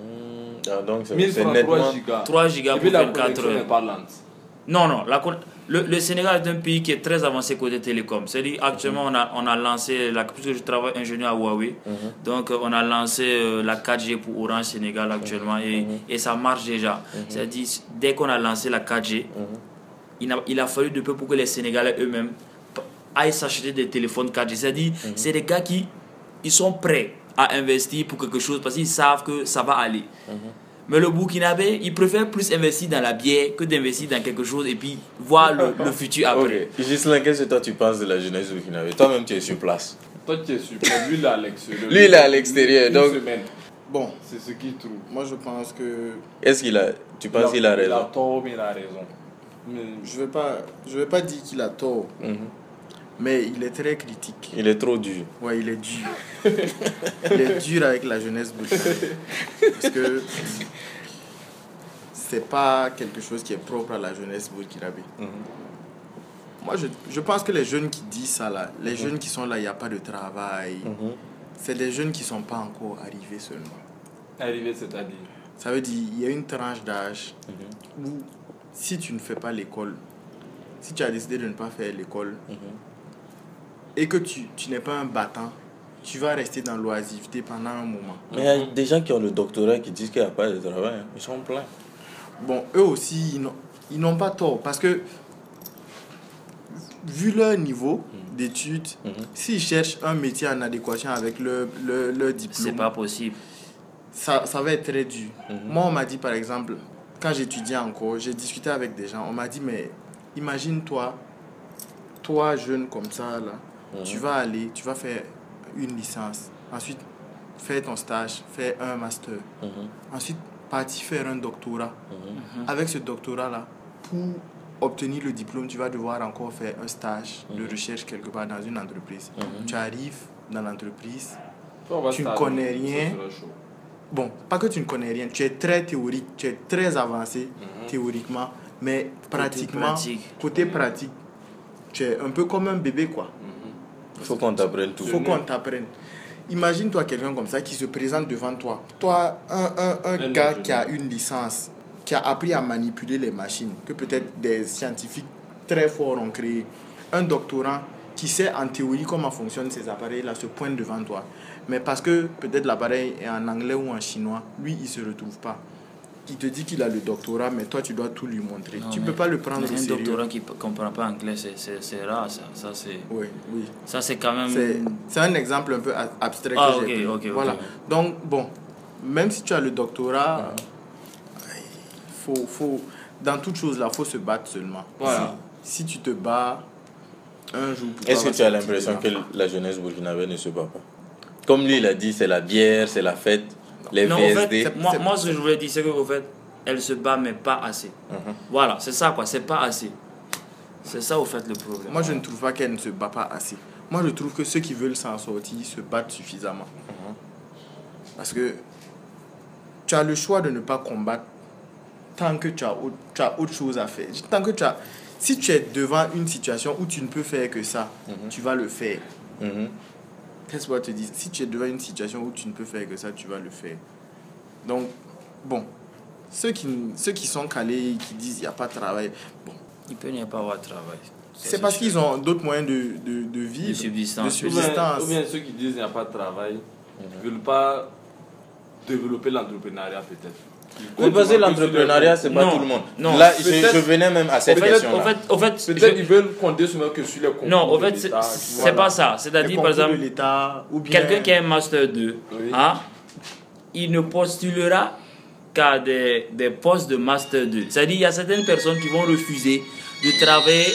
Ah, donc c'est 1000 c'est francs, nettement. 3 gigas. 3 gigas pour la 24 connexion n'est heures. Non, non. La, con- le, le Sénégal est un pays qui est très avancé côté télécom. C'est-à-dire, actuellement, on, a, on a lancé, la, puisque je travaille ingénieur à Huawei, donc euh, on a lancé euh, la 4G pour Orange Sénégal actuellement et, et ça marche déjà. C'est-à-dire, dès qu'on a lancé la 4G, il, a, il a fallu de peu pour que les Sénégalais eux-mêmes aillent s'acheter des téléphones 4G. C'est-à-dire, c'est des gars qui ils sont prêts à investir pour quelque chose parce qu'ils savent que ça va aller. Mais le Burkinabé, il préfère plus investir dans la bière que d'investir dans quelque chose et puis voir le, le futur après. Ok. Gislain, qu'est-ce que toi tu penses de la jeunesse burkinabé Toi-même, tu es sur place. Toi, tu es super. Lui, il est à l'extérieur. Lui, il est à l'extérieur, Une donc- semaine. Bon, C'est ce qu'il trouve. moi je pense que Est-ce qu'il a. Tu penses qu'il a Il a raison? tort, mais il a raison. Mais je vais pas, je vais pas dire qu'il a tort, Mhm. mais il est très critique. Il est trop dur. Ouais, il est dur. il est dur avec la jeunesse burkinabé. Parce que c'est pas quelque chose qui est propre à la jeunesse burkinabé. Moi, je, je pense que les jeunes qui disent ça là, les jeunes qui sont là, il n'y a pas de travail, c'est des jeunes qui sont pas encore arrivés seulement. arrivé, c'est-à-dire. Ça veut dire il y a une tranche d'âge où si tu ne fais pas l'école, si tu as décidé de ne pas faire l'école et que tu, tu n'es pas un battant, tu vas rester dans l'oisiveté pendant un moment. Mais il y a des gens qui ont le doctorat qui disent qu'il n'y a pas de travail. hein. Ils sont pleins. Bon, eux aussi, ils n'ont- ils n'ont pas tort parce que vu leur niveau d'études, s'ils cherchent un métier en adéquation avec leur, leur, leur C'est diplôme, pas possible. ça, ça va être très dur. Moi, on m'a dit, par exemple, quand j'étudiais encore, j'ai discuté avec des gens, on m'a dit, mais imagine-toi, toi, jeune comme ça, là, tu vas aller, tu vas faire une licence, ensuite faire ton stage, faire un master, ensuite partir faire un doctorat. Avec ce doctorat-là, pour obtenir le diplôme, tu vas devoir encore faire un stage de recherche quelque part dans une entreprise. Tu arrives dans l'entreprise, Tu ne connais rien. Bon, pas que tu ne connais rien, tu es très théorique, tu es très avancé théoriquement, mais pratiquement, pratique. côté pratique, tu es un peu comme un bébé, quoi. Il faut qu'on t'apprenne tout. Il faut qu'on t'apprenne. Imagine-toi quelqu'un comme ça qui se présente devant toi. Toi, un, un, un Un gars qui a une licence, qui a appris à manipuler les machines, que peut-être des scientifiques très forts ont créé. Un doctorant qui sait en théorie comment fonctionnent ces appareils-là se pointe devant toi. Mais parce que peut-être l'appareil est en anglais ou en chinois, lui, il ne se retrouve pas. Il te dit qu'il a le doctorat, mais toi, tu dois tout lui montrer. Non, tu ne peux pas le prendre au un sérieux. doctorant qui ne comprend pas anglais, c'est- rare ça. Ça, c'est Oui, oui. ça, c'est quand même. C'est un exemple un peu abstrait Ah, que ok, j'ai pris. ok, ok. Voilà. Donc, bon, même si tu as le doctorat, il faut, faut, dans toute chose là, il faut se battre seulement. Voilà. Si, si tu te bats, un Est-ce que tu as l'impression que la jeunesse burkinabé ne se bat pas? Comme lui, il a dit, c'est la bière, c'est la fête, les non, en VSD. fait, moi, moi, ce que je voulais dire, c'est qu'en fait, elle se bat, mais pas assez. Mhm. Voilà, c'est ça, quoi. C'est pas assez. C'est ça, au fait, le problème. Moi, je ne trouve pas qu'elle ne se bat pas assez. Moi, je trouve que ceux qui veulent s'en sortir se battent suffisamment. Parce que tu as le choix de ne pas combattre tant que tu as, autre, tu as autre chose à faire. Tant que tu as, si tu es devant une situation où tu ne peux faire que ça, tu vas le faire. Mhm. Qu'est-ce que je te dire? Si tu es devant une situation où tu ne peux faire que ça, tu vas le faire. Donc, bon, ceux qui, ceux qui sont calés, qui disent qu'il n'y a pas de travail, bon, Il peut n'y avoir pas avoir de travail. C'est parce qu'ils ont d'autres moyens de, de, de vivre. De subsistance. De Ou bien, subsistance. ou bien ceux qui disent qu'il n'y a pas de travail ne veulent pas développer l'entrepreneuriat peut-être. Oui, parce que l'entrepreneuriat, c'est pas Non, tout le monde. non. Là, je, venais même à cette question-là. au fait, au fait, Peut-être je- ils veulent compter seulement que sur les concours non, de fait, c'est voilà. pas ça. C'est-à-dire, par exemple, bien quelqu'un qui a un master 2, Oui. hein, il ne postulera qu'à des, des postes de master 2. C'est-à-dire il y a certaines personnes qui vont refuser de travailler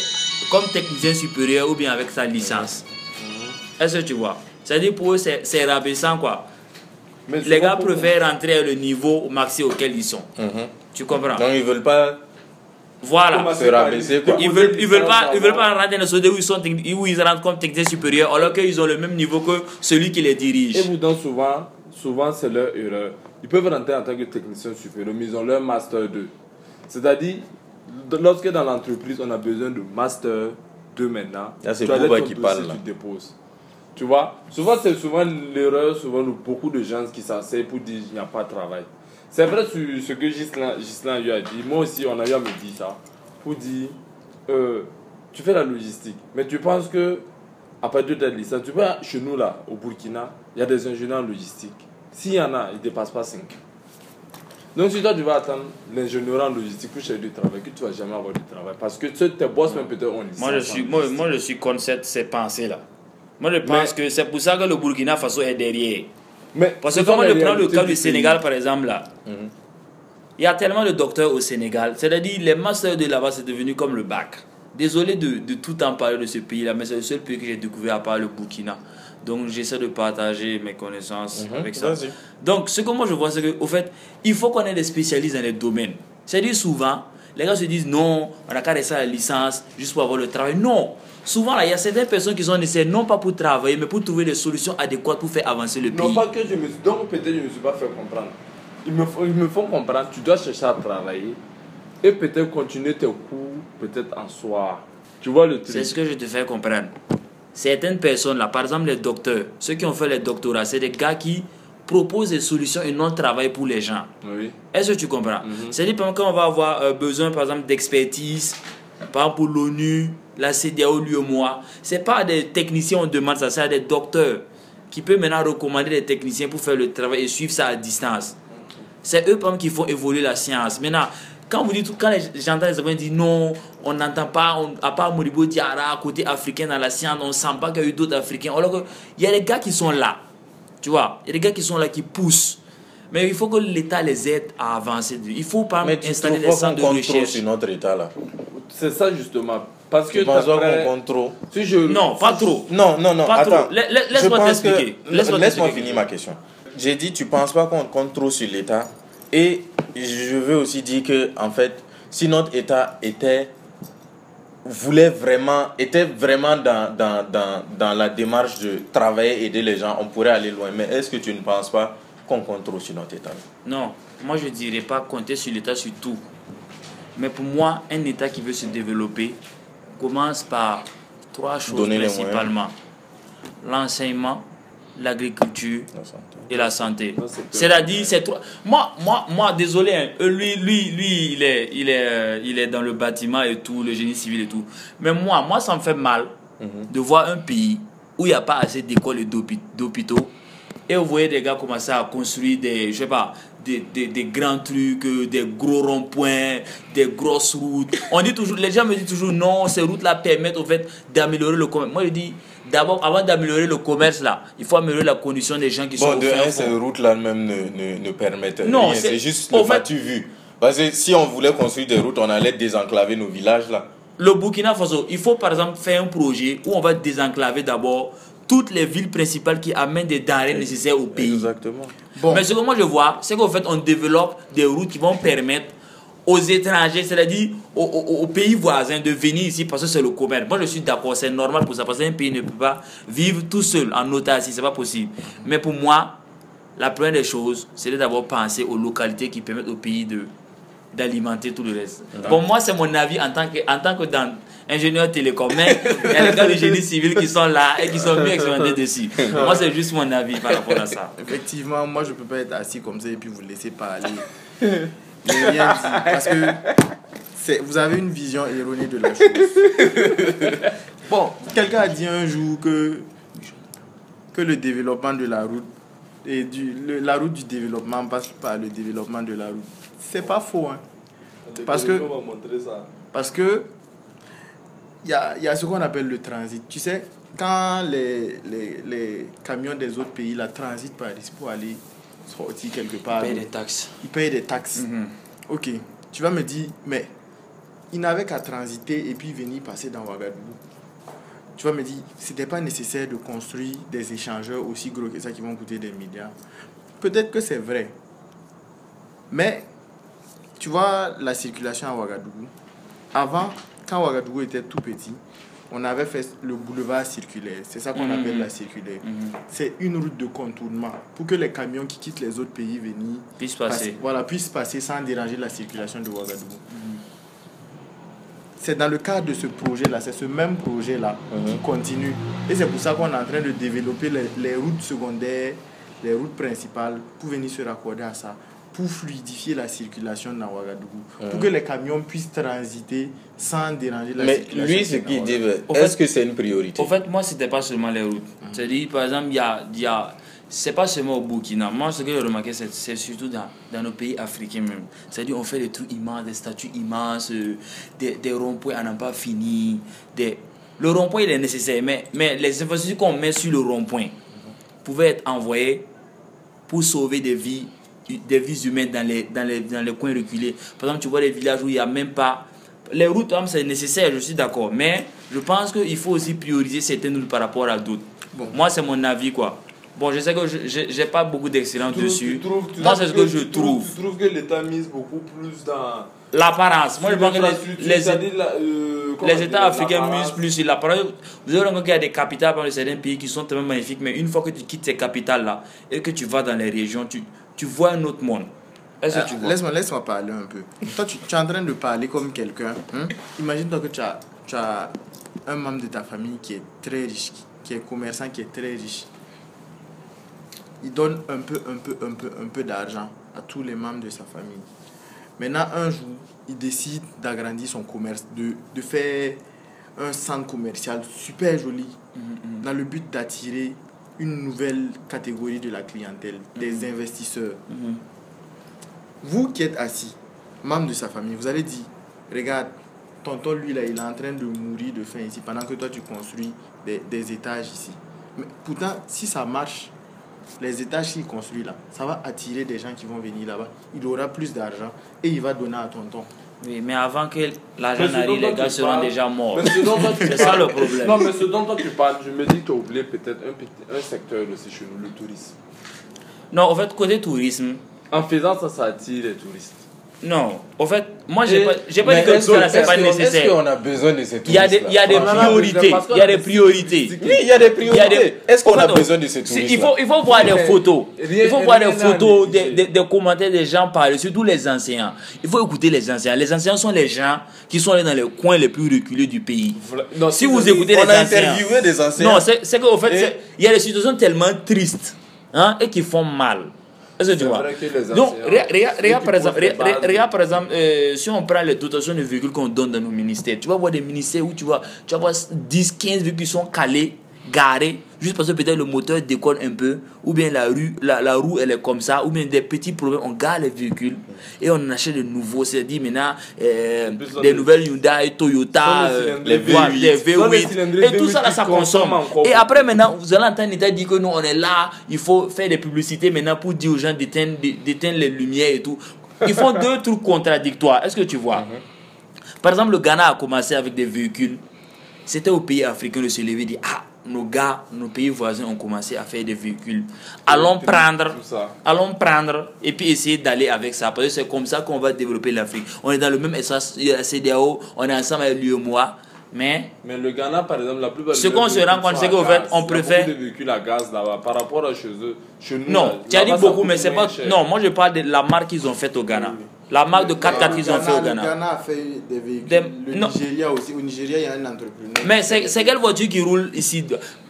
comme technicien supérieur ou bien avec sa licence. Est-ce que tu vois? C'est-à-dire pour eux, c'est c'est rabaissant quoi. Mais Les gars préfèrent rentrer à le niveau au maxi auquel ils sont. Mhm. Tu comprends? Donc, ils veulent pas. Voilà. Se rabaisser, quoi. Ils veulent, ils veulent pas, ils veulent pas rentrer dans ce où ils sont, où ils rentrent comme technicien supérieur, alors qu'ils ont le même niveau que celui qui les dirige. Et vous donc souvent, souvent c'est leur erreur. Ils peuvent rentrer en tant que technicien supérieur, mais ils ont leur master 2. C'est-à-dire, lorsque dans l'entreprise, on a besoin de master 2 maintenant, Là, c'est Bouba qui parle, là. Tu déposes. Tu vois Souvent, c'est souvent l'erreur souvent de beaucoup de gens qui s'asseyent pour dire qu'il n'y a pas de travail. C'est vrai sur ce que Gislain, lui a dit. Moi aussi, on a eu à me dire ça. Pour dire, euh, tu fais la logistique, mais tu penses que à partir de licence, tu vois, chez nous là, au Burkina, il y a des ingénieurs en logistique. S'il y en a, ils ne dépassent pas 5. Donc si toi tu vas attendre l'ingénieur en logistique pour chercher du travail, que tu ne vas jamais avoir du travail. Parce que tu tes boss même peut-être ont une Moi, je licence suis, moi, moi, je suis contre cette, ces pensées-là. Moi, je pense que c'est pour ça que le Burkina Faso est derrière. Mais Parce que comment je prends le cas du. Sénégal, par exemple, là. Mhm. Il y a tellement de docteurs au Sénégal. C'est-à-dire, les masters de là-bas, c'est devenu comme le bac. Désolé de, de tout en parler de ce pays-là, mais c'est le seul pays que j'ai découvert à part le Burkina. Donc, j'essaie de partager mes connaissances Mhm, avec ça. Donc, ce que moi je vois, c'est qu'au fait, il faut qu'on ait des spécialistes dans les domaines. C'est-à-dire, souvent, les gars se disent non, on n'a qu'à rester à la licence juste pour avoir le travail. Non! Souvent, là, il y a certaines personnes qui sont nécessaires non pas pour travailler, mais pour trouver des solutions adéquates pour faire avancer le pays. Non, pas que je me suis. Donc peut-être je ne me suis pas fait comprendre. Ils me, font, ils me font comprendre, tu dois chercher à travailler et peut-être continuer tes cours, peut-être en soir. Tu vois le truc C'est ce que je te fais comprendre. Certaines personnes, là, par exemple les docteurs, ceux qui ont fait les doctorats, c'est des gars qui proposent des solutions et non travaillent pour les gens. Oui. Est-ce que tu comprends? Mhm. C'est-à-dire, quand on va avoir euh, besoin, par exemple, d'expertise, par exemple, pour l'ONU, la CDAO, l'UEMOA, c'est pas des techniciens, on demande ça, c'est à des docteurs qui peuvent maintenant recommander des techniciens pour faire le travail et suivre ça à distance. C'est eux, par exemple, qui font évoluer la science. Maintenant, quand vous dites, quand les- j'entends les Africains dire non, on n'entend pas, on- à part Moribo Diarra, côté africain dans la science, on ne sent pas qu'il y a eu d'autres Africains. Alors qu'il y a des gars qui sont là. Tu vois, il y a des gars qui sont là, qui poussent. Mais il faut que l'État les aide à avancer. Il faut pas installer des centres de recherche. sur notre état là C'est ça justement. Parce que Tu penses pas d'après- qu'on compte trop si je Non, pas trop. Non, non, non, Pas trop. attends. Laisse-moi pense que-. Laisse-moi t'expliquer. finir ma question. J'ai dit, tu penses pas qu'on compte trop sur l'État? Et je veux aussi dire que, en fait, si notre État était voulait vraiment, était vraiment dans, dans, dans, dans la démarche de travailler, aider les gens, on pourrait aller loin. Mais est-ce que tu ne penses pas qu'on compte trop sur notre État? Non, moi je dirais pas compter sur l'État sur tout. Mais pour moi, un État qui veut se développer commence par trois choses Donner principalement. L'enseignement, l'agriculture La et la santé. C'est-à-dire, c'est trois. Moi, moi, moi, désolé, hein, euh, lui, lui, lui, il est, il est, euh, il est dans le bâtiment et tout, le génie civil et tout. Mais moi, moi, ça me fait mal Mhm. de voir un pays où il n'y a pas assez d'écoles et d'hôpi- d'hôpitaux. Et vous voyez des gars commencer à construire des, je sais pas, des, des, des grands trucs, euh, des gros ronds-points, des grosses routes. On dit toujours, les gens me disent toujours non, ces routes-là permettent au fait d'améliorer le commerce. Moi, je dis, d'abord, avant d'améliorer le commerce là, il faut améliorer la condition des gens qui sont Bon, de un, ces routes-là même ne, ne, ne permettent Non, rien. c'est- juste le fait- vu. Parce que si on voulait construire des routes, on allait désenclaver nos villages là. Le Burkina Faso, il faut par exemple faire un projet où on va désenclaver d'abord toutes les villes principales qui amènent des denrées nécessaires au pays. Exactement. Bon, Mais ce que moi je vois, c'est qu'en fait on développe des routes qui vont permettre aux étrangers, c'est-à-dire aux, aux- aux pays voisins de venir ici parce que c'est le commerce. Moi je suis d'accord, c'est normal pour ça parce qu'un pays ne peut pas vivre tout seul en autarcie, c'est pas possible. Mais pour moi, la première des choses, c'est d'abord penser aux localités qui permettent au pays de d'alimenter tout le reste. Pour moi, c'est mon avis en tant que, en tant que dans ingénieur télécom. Mais il y a les gars du génie civil qui sont là et qui sont mieux expérimentés dessus. Moi, c'est juste mon avis par rapport à ça. effectivement, moi je peux pas être assis comme ça et puis vous laisser parler. Je n'ai rien dit. Parce que c'est- vous avez une vision erronée de la chose. Bon, quelqu'un a dit un jour que, que le développement de la route et du, le- la route du développement passe par le développement de la route. C'est pas faux, hein. Parce que-. Parce que il y a, il y a ce qu'on appelle le transit. Tu sais, quand les, les, les camions des autres pays la transitent par ici pour aller sortir quelque part, Payer des taxes. ils payent des taxes. Mhm. Ok, tu vas me dire, mais ils n'avaient qu'à transiter et puis venir passer dans Ouagadougou. Tu vas me dire, c'était pas nécessaire de construire des échangeurs aussi gros que ça qui vont coûter des milliards. Peut-être que c'est vrai. Mais, tu vois la circulation à Ouagadougou. Avant, quand Ouagadougou était tout petit, on avait fait le boulevard circulaire. C'est ça qu'on Mhm. appelle la circulaire. Mhm. C'est une route de contournement pour que les camions qui quittent les autres pays venir Puisse passer- voilà, puissent passer sans déranger la circulation de Ouagadougou. c'est dans le cadre de ce projet-là, c'est ce même projet-là qui Mhm. continue. Et c'est pour ça qu'on est en train de développer les, les routes secondaires, les routes principales, pour venir se raccorder à ça, pour fluidifier la circulation dans Ouagadougou, pour que les camions puissent transiter sans déranger la. Mais circulation. lui, ce qu'il dit, est-ce que c'est une priorité? En fait, moi, c'était pas seulement les routes. C'est-à-dire, par exemple, il y a. il Y a c'est pas seulement au Burkina. Moi, ce que j'ai remarqué, c'est c'est surtout dans, dans nos pays africains même. C'est-à-dire, on fait des trucs immenses, des statues immenses, euh, des, des ronds-points à n'en pas fini. Des... Le rond-point, il est nécessaire, mais, mais les infrastructures qu'on met sur le rond-point pouvaient être envoyées pour sauver des vies, des vies humaines dans les, dans, les, dans les coins reculés. Par exemple, tu vois les villages où il n'y a même pas. Les routes, c'est nécessaire, je suis d'accord. Mais je pense qu'il faut aussi prioriser certaines routes par rapport à d'autres. Bon. Moi, c'est mon avis, quoi. Bon, je sais que je n'ai pas beaucoup d'excellence dessus. tu trouves- tu Moi, c'est ce que je tu trouve. Tu trouves que l'État mise beaucoup plus dans. L'apparence. Moi, je pense que les, les, la- euh, les États africains musent plus sur l'apparence. Vous avez remarqué qu'il y a des capitales dans certains pays qui sont tellement magnifiques, mais une fois que tu quittes ces capitales-là et que tu vas dans les régions, tu, tu vois un autre monde. Est-ce que tu Ah, vois? Laisse-moi laisse parler un peu. Toi, tu, tu es en train de parler comme quelqu'un. hein? Imagine-toi que tu as, tu as un membre de ta famille qui est très riche, qui, qui est commerçant, qui est très riche. Il donne un peu, un peu, un peu, un peu d'argent à tous les membres de sa famille. Maintenant, un jour, il décide d'agrandir son commerce, de, de faire un centre commercial super joli, dans le but d'attirer une nouvelle catégorie de la clientèle, des investisseurs. Mhm. Vous qui êtes assis, membre de sa famille, vous allez dire, regarde, tonton lui là, il est en train de mourir de faim ici, pendant que toi tu construis des, des étages ici. Mais pourtant, si ça marche, les étages qu'il construit là, ça va attirer des gens qui vont venir là-bas. Il aura plus d'argent et il va donner à tonton. Oui, mais avant que l'argent n'arrive, les gars seront parles- déjà morts. C'est ça le problème. Non, mais ce dont toi tu parles, je me dis que tu as oublié peut-être un, petit- un secteur aussi chez nous, le tourisme. Non, en fait, côté tourisme, En faisant ça, ça attire les touristes. Non. En fait, moi, j'ai pas, j'ai pas dit que tout ça, c'est est-ce pas qu'on- Est-ce nécessaire. qu'on a besoin de ces touristes Il y a des, il y a des Franchement, priorités. Il y a a des des priorités. Oui, il y a des a des- priorités. Est-ce qu'on a besoin de ces touristes il, faut, il faut voir les Mais photos. il faut voir à photos, des, des- des commentaires des gens parler, surtout les anciens. Il faut écouter les anciens. Les anciens sont les gens qui sont allés dans les coins les plus reculés du pays. Non, Si vous écoutez On les a anciens. interviewé des anciens. Non, c'est c'est qu'au fait, il y a des situations tellement tristes hein, et qui font mal. Donc, anciens, regarde, par exemple, regarde par exemple euh, si on prend les dotations de véhicules qu'on donne dans nos ministères, tu vas voir des ministères où tu vas, tu vas voir 10, 15 véhicules qui sont calés, garés, juste parce que peut-être le moteur déconne un peu, ou bien la, rue, la, la roue elle est comme ça, ou bien des petits problèmes, on garde les véhicules et on en achète de nouveaux. C'est-à-dire maintenant, euh, des nouvelles Hyundai, Toyota, les euh, cylindrés voilà, V8. des Sont les V8, cylindrés et tout ça là, V8 ça consomme. Et après maintenant, vous allez entendre l'État dire que nous on est là, il faut faire des publicités maintenant pour dire aux gens d'éteindre d'éteindre les lumières et tout. Ils font deux trucs contradictoires. Est-ce que tu vois? Par exemple, le Ghana a commencé avec des véhicules. C'était aux pays africains de se lever et dire Ah, nos gars, nos pays voisins ont commencé à faire des véhicules. Allons prendre, allons prendre et puis essayer d'aller avec ça. Parce que c'est comme ça qu'on va développer l'Afrique. On est dans le même espace euh, CDAO, on est ensemble avec lui et moi. Mais Mais le Ghana, par exemple, la plupart Ce qu'on se rend compte, c'est qu'au fait, on Il y a préfère- beaucoup de véhicules à gaz là-bas par rapport à chez eux. Chez nous, Non, tu as dit beaucoup, mais c'est pas. cher. Non, moi je parle de la marque qu'ils ont faite au Ghana. La marque de 4x4 qu'ils ont fait au Le Ghana. Ghana a fait des véhicules. Des- le non. Nigeria aussi. Au Nigeria, il y a un entrepreneur. Mais c'est c'est quelle voiture qui roule ici?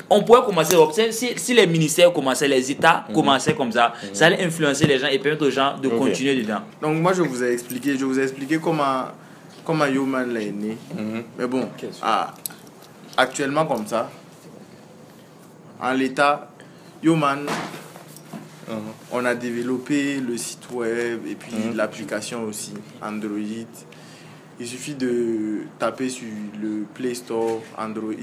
On pourrait commencer. c'est- Si, si les ministères commençaient, les États Mhm. commençaient comme ça, ça allait influencer les gens et permettre aux gens de continuer dedans. Donc moi je vous ai expliqué, je vous ai expliqué comment comment là est né. Mhm. Mais bon, ah, actuellement comme ça, en l'état, Yoman, on a développé le site web et puis l'application aussi, Android. Il suffit de taper sur le Play Store Android.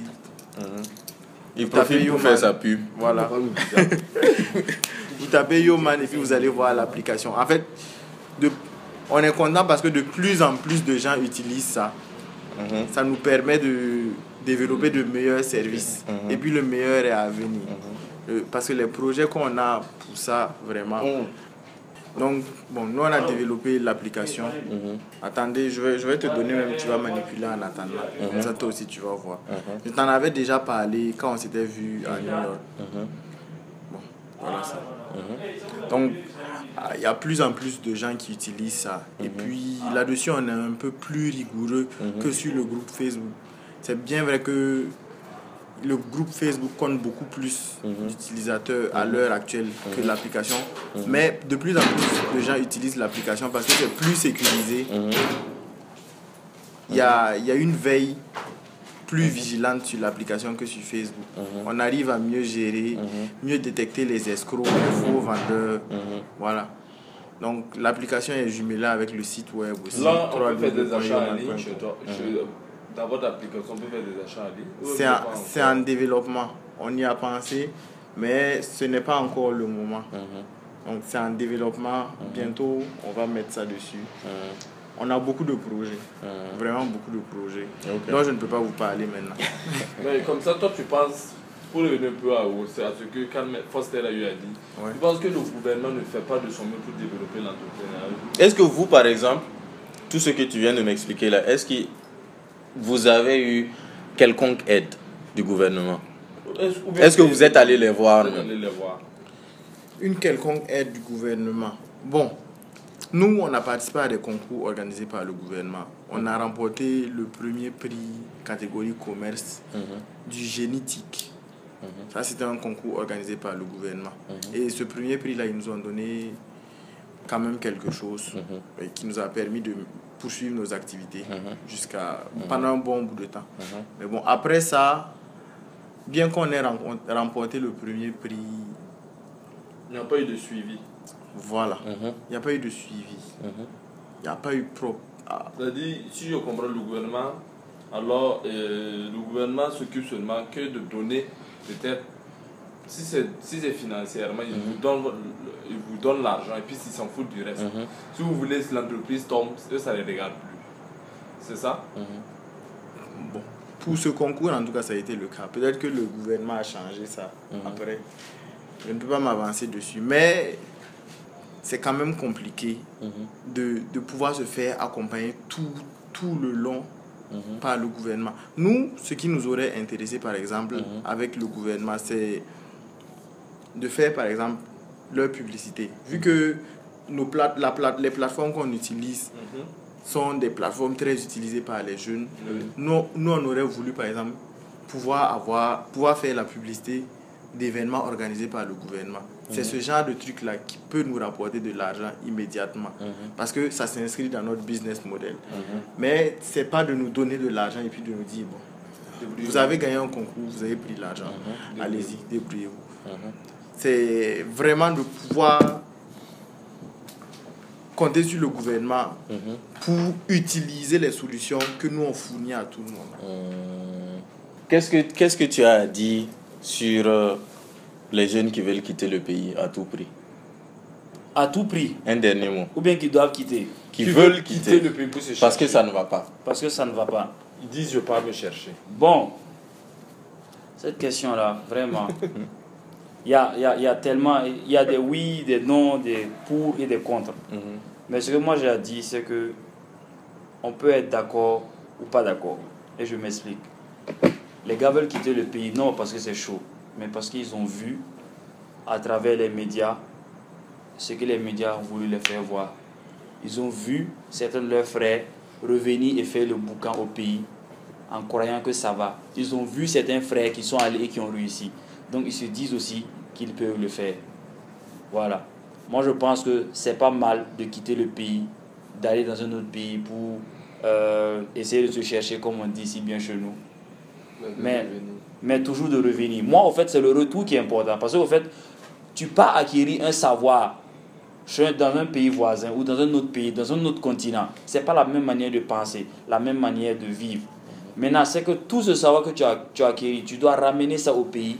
Il Tapez profite pour faire sa pub. Voilà. Vous tapez Yoman et puis vous allez voir l'application. En fait, de, on est content parce que de plus en plus de gens utilisent ça. Mhm. Ça nous permet de développer de meilleurs services. Et puis le meilleur est à venir. Euh, parce que les projets qu'on a pour ça, vraiment. Mhm. Donc, bon, nous on a développé l'application. Mhm. Attendez, je vais, je vais te donner même, tu vas manipuler en attendant. Comme ça, toi aussi, tu vas voir. Je t'en avais déjà parlé quand on s'était vu à New York. Mhm. Bon, voilà ça. Donc, il y a plus en plus de gens qui utilisent ça. Et puis là-dessus, on est un peu plus rigoureux que sur le groupe Facebook. C'est bien vrai que le groupe Facebook compte beaucoup plus d'utilisateurs à l'heure actuelle que l'application. Mais de plus en plus de gens utilisent l'application parce que c'est plus sécurisé. Il y a, il y a une veille plus vigilante sur l'application que sur Facebook. On arrive à mieux gérer, mieux détecter les escrocs, les faux vendeurs. Voilà. Donc l'application est jumelée avec le site web aussi. Là, on peut faire des achats en ligne chez toi. Chez- Dans votre application, on peut faire des achats ligne. Ou C'est en, développement. On y a pensé, mais ce n'est pas encore le moment. Donc c'est en développement. Bientôt, on va mettre ça dessus. On a beaucoup de projets. Vraiment beaucoup de projets. Ok. Donc je ne peux pas vous parler maintenant. Mais comme ça, toi, tu penses, pour revenir un peu à, à ce que Carl Foster a eu à dire, Ouais. tu penses que le gouvernement ne fait pas de son mieux pour développer l'entrepreneuriat? Est-ce que vous, par exemple, tout ce que tu viens de m'expliquer là, est-ce que vous avez eu quelconque aide du gouvernement? Est-ce que vous êtes allé les voir Vous êtes allé les voir. Une quelconque aide du gouvernement. Bon, nous, on a participé à des concours organisés par le gouvernement. On a remporté le premier prix catégorie commerce du génétique. Ça, c'était un concours organisé par le gouvernement. Et ce premier prix-là, ils nous ont donné quand même quelque chose qui nous a permis de poursuivre nos activités jusqu'à pendant un bon bout de temps. Mais bon, après ça, bien qu'on ait remporté le premier prix, Il n'y a pas eu de suivi. voilà, il n'y a pas eu de suivi. Il n'y a pas eu pro. ah, C'est-à-dire, si je comprends le gouvernement, alors euh, le gouvernement s'occupe seulement que de donner peut-être, si c'est si c'est financièrement, il vous donne, votre- il vous donne l'argent et puis ils s'en foutent du reste. Si vous voulez que l'entreprise tombe, eux, ça ne les regarde plus. C'est ça? Bon, pour ce concours, en tout cas, ça a été le cas. Peut-être que le gouvernement a changé ça après. Je ne peux pas m'avancer dessus. Mais c'est quand même compliqué de, de pouvoir se faire accompagner tout, tout le long par le gouvernement. Nous, ce qui nous aurait intéressé, par exemple, avec le gouvernement, c'est de faire, par exemple, leur publicité. Vu que nos plate, la plate, les plateformes qu'on utilise sont des plateformes très utilisées par les jeunes, nous, nous, on aurait voulu, par exemple, pouvoir, avoir, pouvoir faire la publicité d'événements organisés par le gouvernement. C'est ce genre de truc-là qui peut nous rapporter de l'argent immédiatement. Parce que ça s'inscrit dans notre business model. Mais ce n'est pas de nous donner de l'argent et puis de nous dire, bon, vous avez gagné un concours, vous avez pris l'argent, allez-y, débrouillez-vous. C'est vraiment de pouvoir compter sur le gouvernement pour utiliser les solutions que nous on fournit à tout le monde. Qu'est-ce que Qu'est-ce que tu as à dire sur euh, les jeunes qui veulent quitter le pays à tout prix? À tout prix. Un dernier mot. Ou bien qu'ils doivent quitter. Qui veulent quitter le pays pour se parce que chercher. ça ne va pas. Parce que ça ne va pas. Ils disent je pars me chercher. Bon, cette question-là, vraiment, il y a, y, a, y a tellement, il y a des oui, des non, des pour et des contre. Mais ce que moi j'ai à dire, c'est que on peut être d'accord ou pas d'accord. Et je m'explique. Les gars veulent quitter le pays, non parce que c'est chaud, mais parce qu'ils ont vu à travers les médias ce que les médias ont voulu les faire voir. Ils ont vu certains de leurs frères revenir et faire le boucan au pays en croyant que ça va. Ils ont vu certains frères qui sont allés et qui ont réussi. Donc ils se disent aussi qu'ils peuvent le faire. Voilà. Moi je pense que c'est pas mal de quitter le pays, d'aller dans un autre pays pour euh, essayer de se chercher comme on dit si bien chez nous. Mais, mais toujours de revenir. Moi, en fait, c'est le retour qui est important. Parce qu'en fait, tu pars acquérir un savoir dans un pays voisin ou dans un autre pays, dans un autre continent. Ce n'est pas la même manière de penser, la même manière de vivre. Maintenant, c'est que tout ce savoir que tu as, tu as acquis, tu dois ramener ça au pays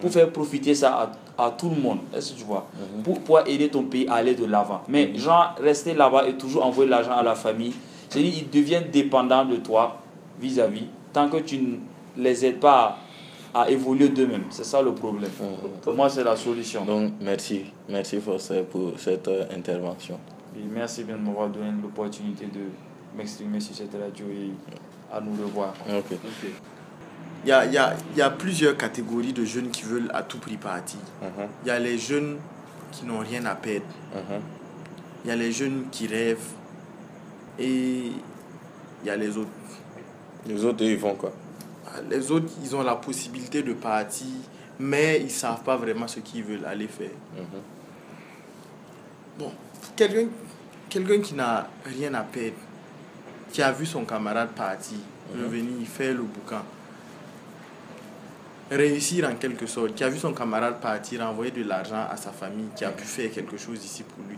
pour faire profiter ça à, à tout le monde. Est-ce que tu vois? Pour pouvoir aider ton pays à aller de l'avant. Mais, genre, rester là-bas et toujours envoyer l'argent à la famille, c'est-à-dire ils deviennent dépendants de toi vis-à-vis, tant que tu ne les aides pas à, à évoluer d'eux-mêmes. C'est ça le problème. Pour moi, c'est la solution. Donc, merci. Merci Foster pour cette euh, intervention. Et merci bien de m'avoir donné l'opportunité de m'exprimer sur cette radio et à nous revoir. Ok. Y a, il y, a, y a plusieurs catégories de jeunes qui veulent à tout prix partir. Il y a les jeunes qui n'ont rien à perdre. Mhm. Il y a les jeunes qui rêvent et il y a les autres. Les autres, ils font quoi? Les autres, ils ont la possibilité de partir, mais ils ne savent pas vraiment ce qu'ils veulent aller faire. Mhm. Bon, quelqu'un quelqu'un qui n'a rien à perdre, qui a vu son camarade partir, revenir, faire le boucan, réussir en quelque sorte, qui a vu son camarade partir, envoyer de l'argent à sa famille, qui a pu faire quelque chose ici pour lui.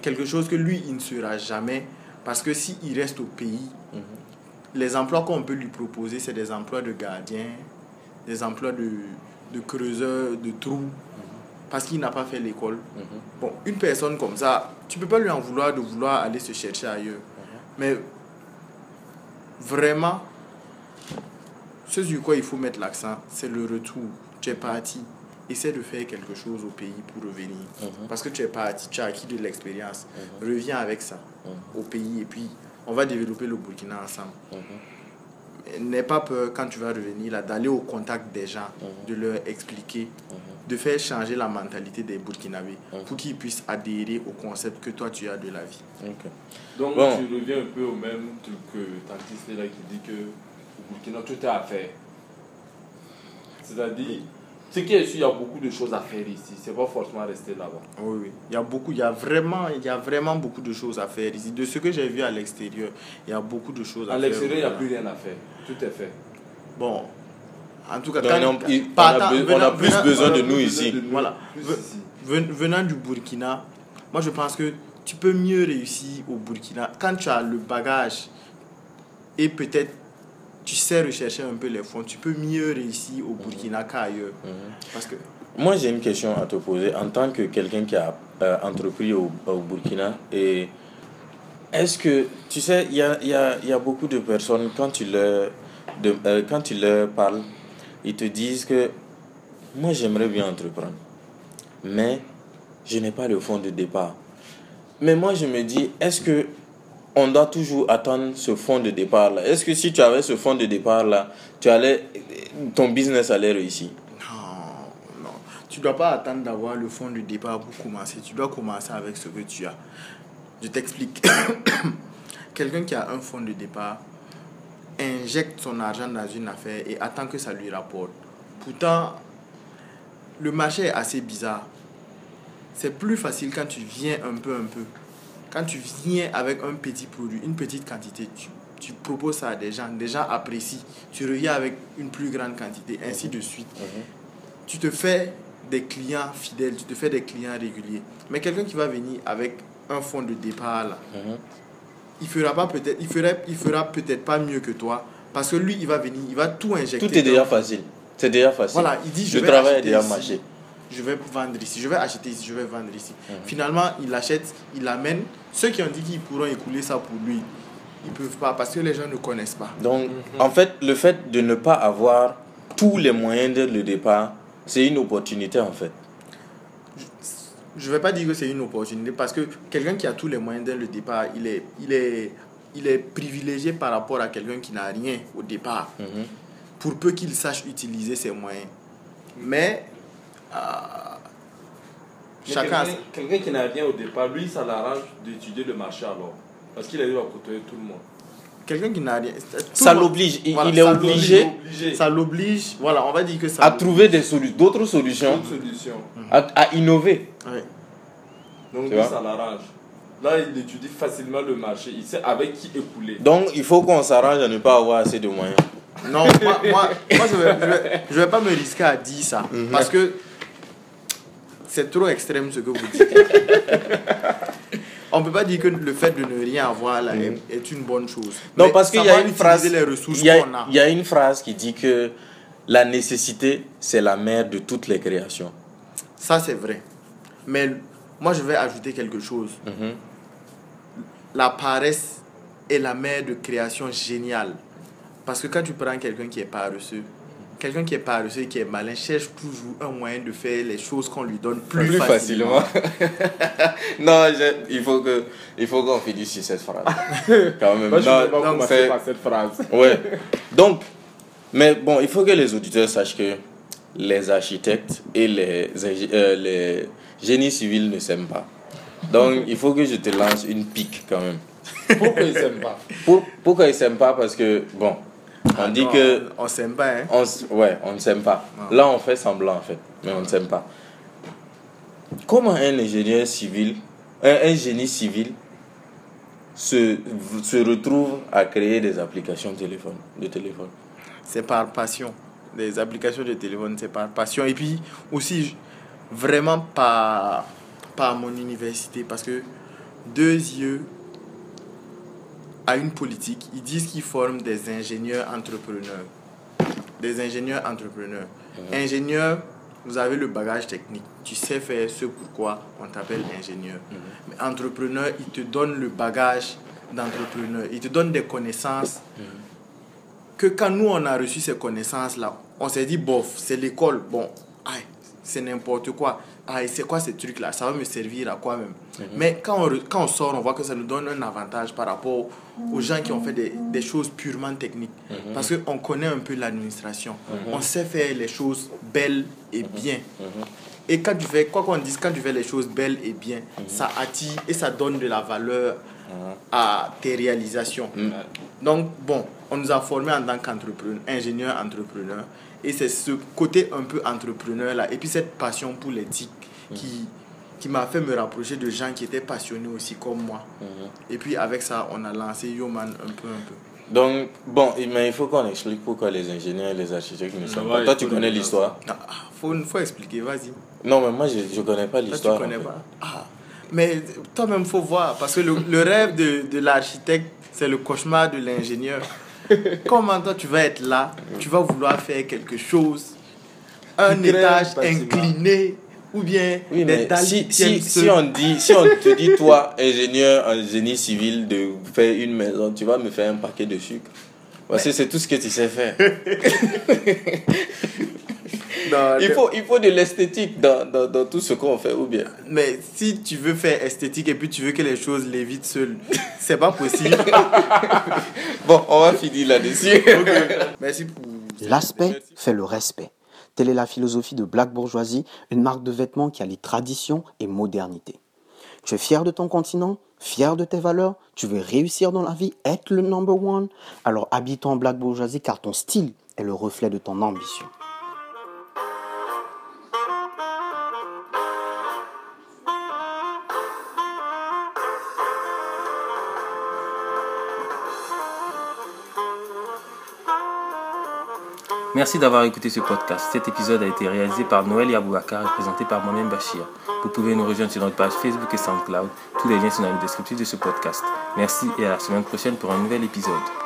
Quelque chose que lui, il ne sera jamais, parce que s'il reste au pays, les emplois qu'on peut lui proposer, c'est des emplois de gardien, des emplois de, de creuseur, de trous, parce qu'il n'a pas fait l'école. Bon, une personne comme ça, tu peux pas lui en vouloir de vouloir aller se chercher ailleurs. Mais vraiment, ce sur quoi il faut mettre l'accent, c'est le retour. Tu es parti. Essaie de faire quelque chose au pays pour revenir. Parce que tu es parti, tu as acquis de l'expérience. Reviens avec ça au pays et puis on va développer le Burkina ensemble. N'aie pas peur quand tu vas revenir là d'aller au contact des gens, de leur expliquer, de faire changer la mentalité des Burkinabés pour qu'ils puissent adhérer au concept que toi tu as de la vie. Donc, Bon. tu reviens un peu au même truc que Tantis là qui dit que Burkina, tout est à faire. C'est-à-dire, ce qui est sûr, il y a beaucoup de choses à faire ici. C'est pas forcément rester là-bas. Oui, oui. Il y a beaucoup, il y a vraiment, il y a vraiment beaucoup de choses à faire ici. De ce que j'ai vu à l'extérieur, il y a beaucoup de choses à À faire. l'extérieur, il n'y a plus rien à faire. Tout est fait. Bon, en tout cas, quand- on, il- on partant- a, on plus venant- besoin de nous ici. besoin de nous, Voilà. ici. ven- venant du Burkina, moi je pense que tu peux mieux réussir au Burkina quand tu as le bagage et peut-être tu sais rechercher un peu les fonds, tu peux mieux réussir au Burkina qu'ailleurs. Parce que Moi, j'ai une question à te poser en tant que quelqu'un qui a euh, entrepris au, au Burkina. Et est-ce que, tu sais, il y a, y, a, y a beaucoup de personnes, quand tu, leur, de, euh, quand tu leur parles, ils te disent que moi, j'aimerais bien entreprendre, mais je n'ai pas le fonds de départ. Mais moi, je me dis, est-ce que on doit toujours attendre ce fonds de départ-là Est-ce que si tu avais ce fonds de départ-là, tu allais, ton business allait réussir? Non, non. Tu ne dois pas attendre d'avoir le fonds de départ pour commencer. Tu dois commencer avec ce que tu as. Je t'explique. Quelqu'un qui a un fonds de départ injecte son argent dans une affaire et attend que ça lui rapporte. Pourtant, le marché est assez bizarre. C'est plus facile quand tu viens un peu, un peu. Quand tu viens avec un petit produit, une petite quantité, tu, tu proposes ça à des gens, des gens apprécient. Tu reviens avec une plus grande quantité, ainsi de suite. Tu te fais des clients fidèles, tu te fais des clients réguliers. Mais quelqu'un qui va venir avec un fonds de départ, là, Mhm. il fera pas peut-être, il fera, il fera peut-être pas mieux que toi, parce que lui, il va venir, il va tout injecter. Tout est déjà facile. C'est déjà facile. Voilà, il dit je Le vais travail est acheter déjà marché. Je vais vendre ici, je vais acheter ici, je vais vendre ici. Mhm. Finalement, il achète, il amène. Ceux qui ont dit qu'ils pourront écouler ça pour lui, ils peuvent pas parce que les gens ne connaissent pas. Donc, en fait, le fait de ne pas avoir tous les moyens dès le départ, c'est une opportunité en fait. Je ne vais pas dire que c'est une opportunité parce que quelqu'un qui a tous les moyens dès le départ, il est, il est, il est privilégié par rapport à quelqu'un qui n'a rien au départ, Mhm. pour peu qu'il sache utiliser ses moyens. Mais chacun a Quelqu'un quelqu'un qui n'a rien au départ, lui, ça l'arrange d'étudier le marché alors. Parce qu'il arrive à côtoyer tout le monde. quelqu'un qui n'a rien. Ça l'oblige, il, Voilà, il est obligé Obligé. Ça l'oblige, voilà, on va dire que ça. à trouver des solu- d'autres solutions, à, à innover. Ouais. Donc, lui, ça l'arrange. Là, il étudie facilement le marché. Il sait avec qui écouler. Donc, il faut qu'on s'arrange à ne pas avoir assez de moyens. Non, moi, moi, moi, je ne vais pas me risquer à dire ça. Mhm. Parce que c'est trop extrême ce que vous dites. On ne peut pas dire que le fait de ne rien avoir là est, est une bonne chose. Non, Mais parce qu'il y a une phrase. les ressources Il y, a, qu'on a. il y a une phrase qui dit que la nécessité, c'est la mère de toutes les créations. Ça, c'est vrai. Mais moi, je vais ajouter quelque chose. Mhm. La paresse est la mère de création géniale. Parce que quand tu prends quelqu'un qui est paresseux, quelqu'un qui est paresseux et qui est malin cherche toujours un moyen de faire les choses qu'on lui donne plus, Plus facilement. facilement. non, je- il faut que il faut qu'on finisse sur cette phrase. Quand même. Moi, je Non, ne vais pas donc, par cette phrase. Ouais. Donc, mais bon, il faut que les auditeurs sachent que les architectes et les, euh, les génies civils ne s'aiment pas. Donc, il faut que je te lance une pique quand même. Pourquoi ils s'aiment pas? Pour, pourquoi ils ne s'aiment pas? Parce que, bon, on dit Non, que On s'aime pas, hein. on, ouais, on ne s'aime pas. Là, on fait semblant, en fait, mais on ne s'aime pas. Comment un ingénieur civil, un, un génie civil, se, se retrouve à créer des applications téléphone, de téléphone? C'est par passion. Les applications de téléphone, c'est par passion. Et puis aussi, vraiment par, par mon université. Parce que deux yeux a une politique. Ils disent qu'ils forment des ingénieurs entrepreneurs. Des ingénieurs entrepreneurs. Ingénieur, vous avez le bagage technique. Tu sais faire ce pourquoi on t'appelle ingénieur. Mais entrepreneur, il te donne le bagage d'entrepreneur. Il te donne des connaissances que quand nous on a reçu ces connaissances là, on s'est dit bof, c'est l'école, bon, aïe, c'est n'importe quoi. C'est quoi ces trucs là Ça va me servir à quoi même? Mais quand on, quand on sort, on voit que ça nous donne un avantage par rapport aux gens qui ont fait des, des choses purement techniques. Parce qu'on connaît un peu l'administration. On sait faire les choses belles et bien. Et quand tu fais, quoi qu'on dise, quand tu fais les choses belles et bien, ça attire et ça donne de la valeur à tes réalisations. Donc, bon, on nous a formés en tant qu'entrepreneur, ingénieur entrepreneur. Et c'est ce côté un peu entrepreneur là. Et puis cette passion pour l'éthique qui, qui m'a fait me rapprocher de gens qui étaient passionnés aussi comme moi. Et puis avec ça, on a lancé Yoman un peu, un peu. Donc, bon, mais il faut qu'on explique pourquoi les ingénieurs et les architectes ne sont Ouais, pas. il Toi, tu connais l'histoire Ah, ah, faut, faut expliquer, vas-y. Non, mais moi, je ne connais pas Toi, tu l'histoire. connais pas. Ah, mais toi-même, faut voir. Parce que le, le rêve de, de l'architecte, c'est le cauchemar de l'ingénieur. Comment toi, tu vas être là, tu vas vouloir faire quelque chose, un étage bâtiment. incliné, ou bien Oui, des si, si, on dit, si on te dit, toi, ingénieur, un génie civil, de faire une maison, tu vas me faire un paquet de sucre. Parce que c'est tout ce que tu sais faire. Non, Il faut, il faut de l'esthétique dans, dans, dans tout ce qu'on fait, ou bien? Mais si tu veux faire esthétique et puis tu veux que les choses lévitent seules, c'est pas possible. Bon, on va finir là-dessus. Merci pour. L'aspect fait le respect. Telle est la philosophie de Black Bourgeoisie, une marque de vêtements qui allie tradition et modernité. Tu es fier de ton continent, fier de tes valeurs, tu veux réussir dans la vie, être le number one, alors habille-toi en Black Bourgeoisie car ton style est le reflet de ton ambition. Merci d'avoir écouté ce podcast. Cet épisode a été réalisé par Noël Yabouakar et présenté par moi-même Bachir. Vous pouvez nous rejoindre sur notre page Facebook et SoundCloud. Tous les liens sont dans le descriptif de ce podcast. Merci et à la semaine prochaine pour un nouvel épisode.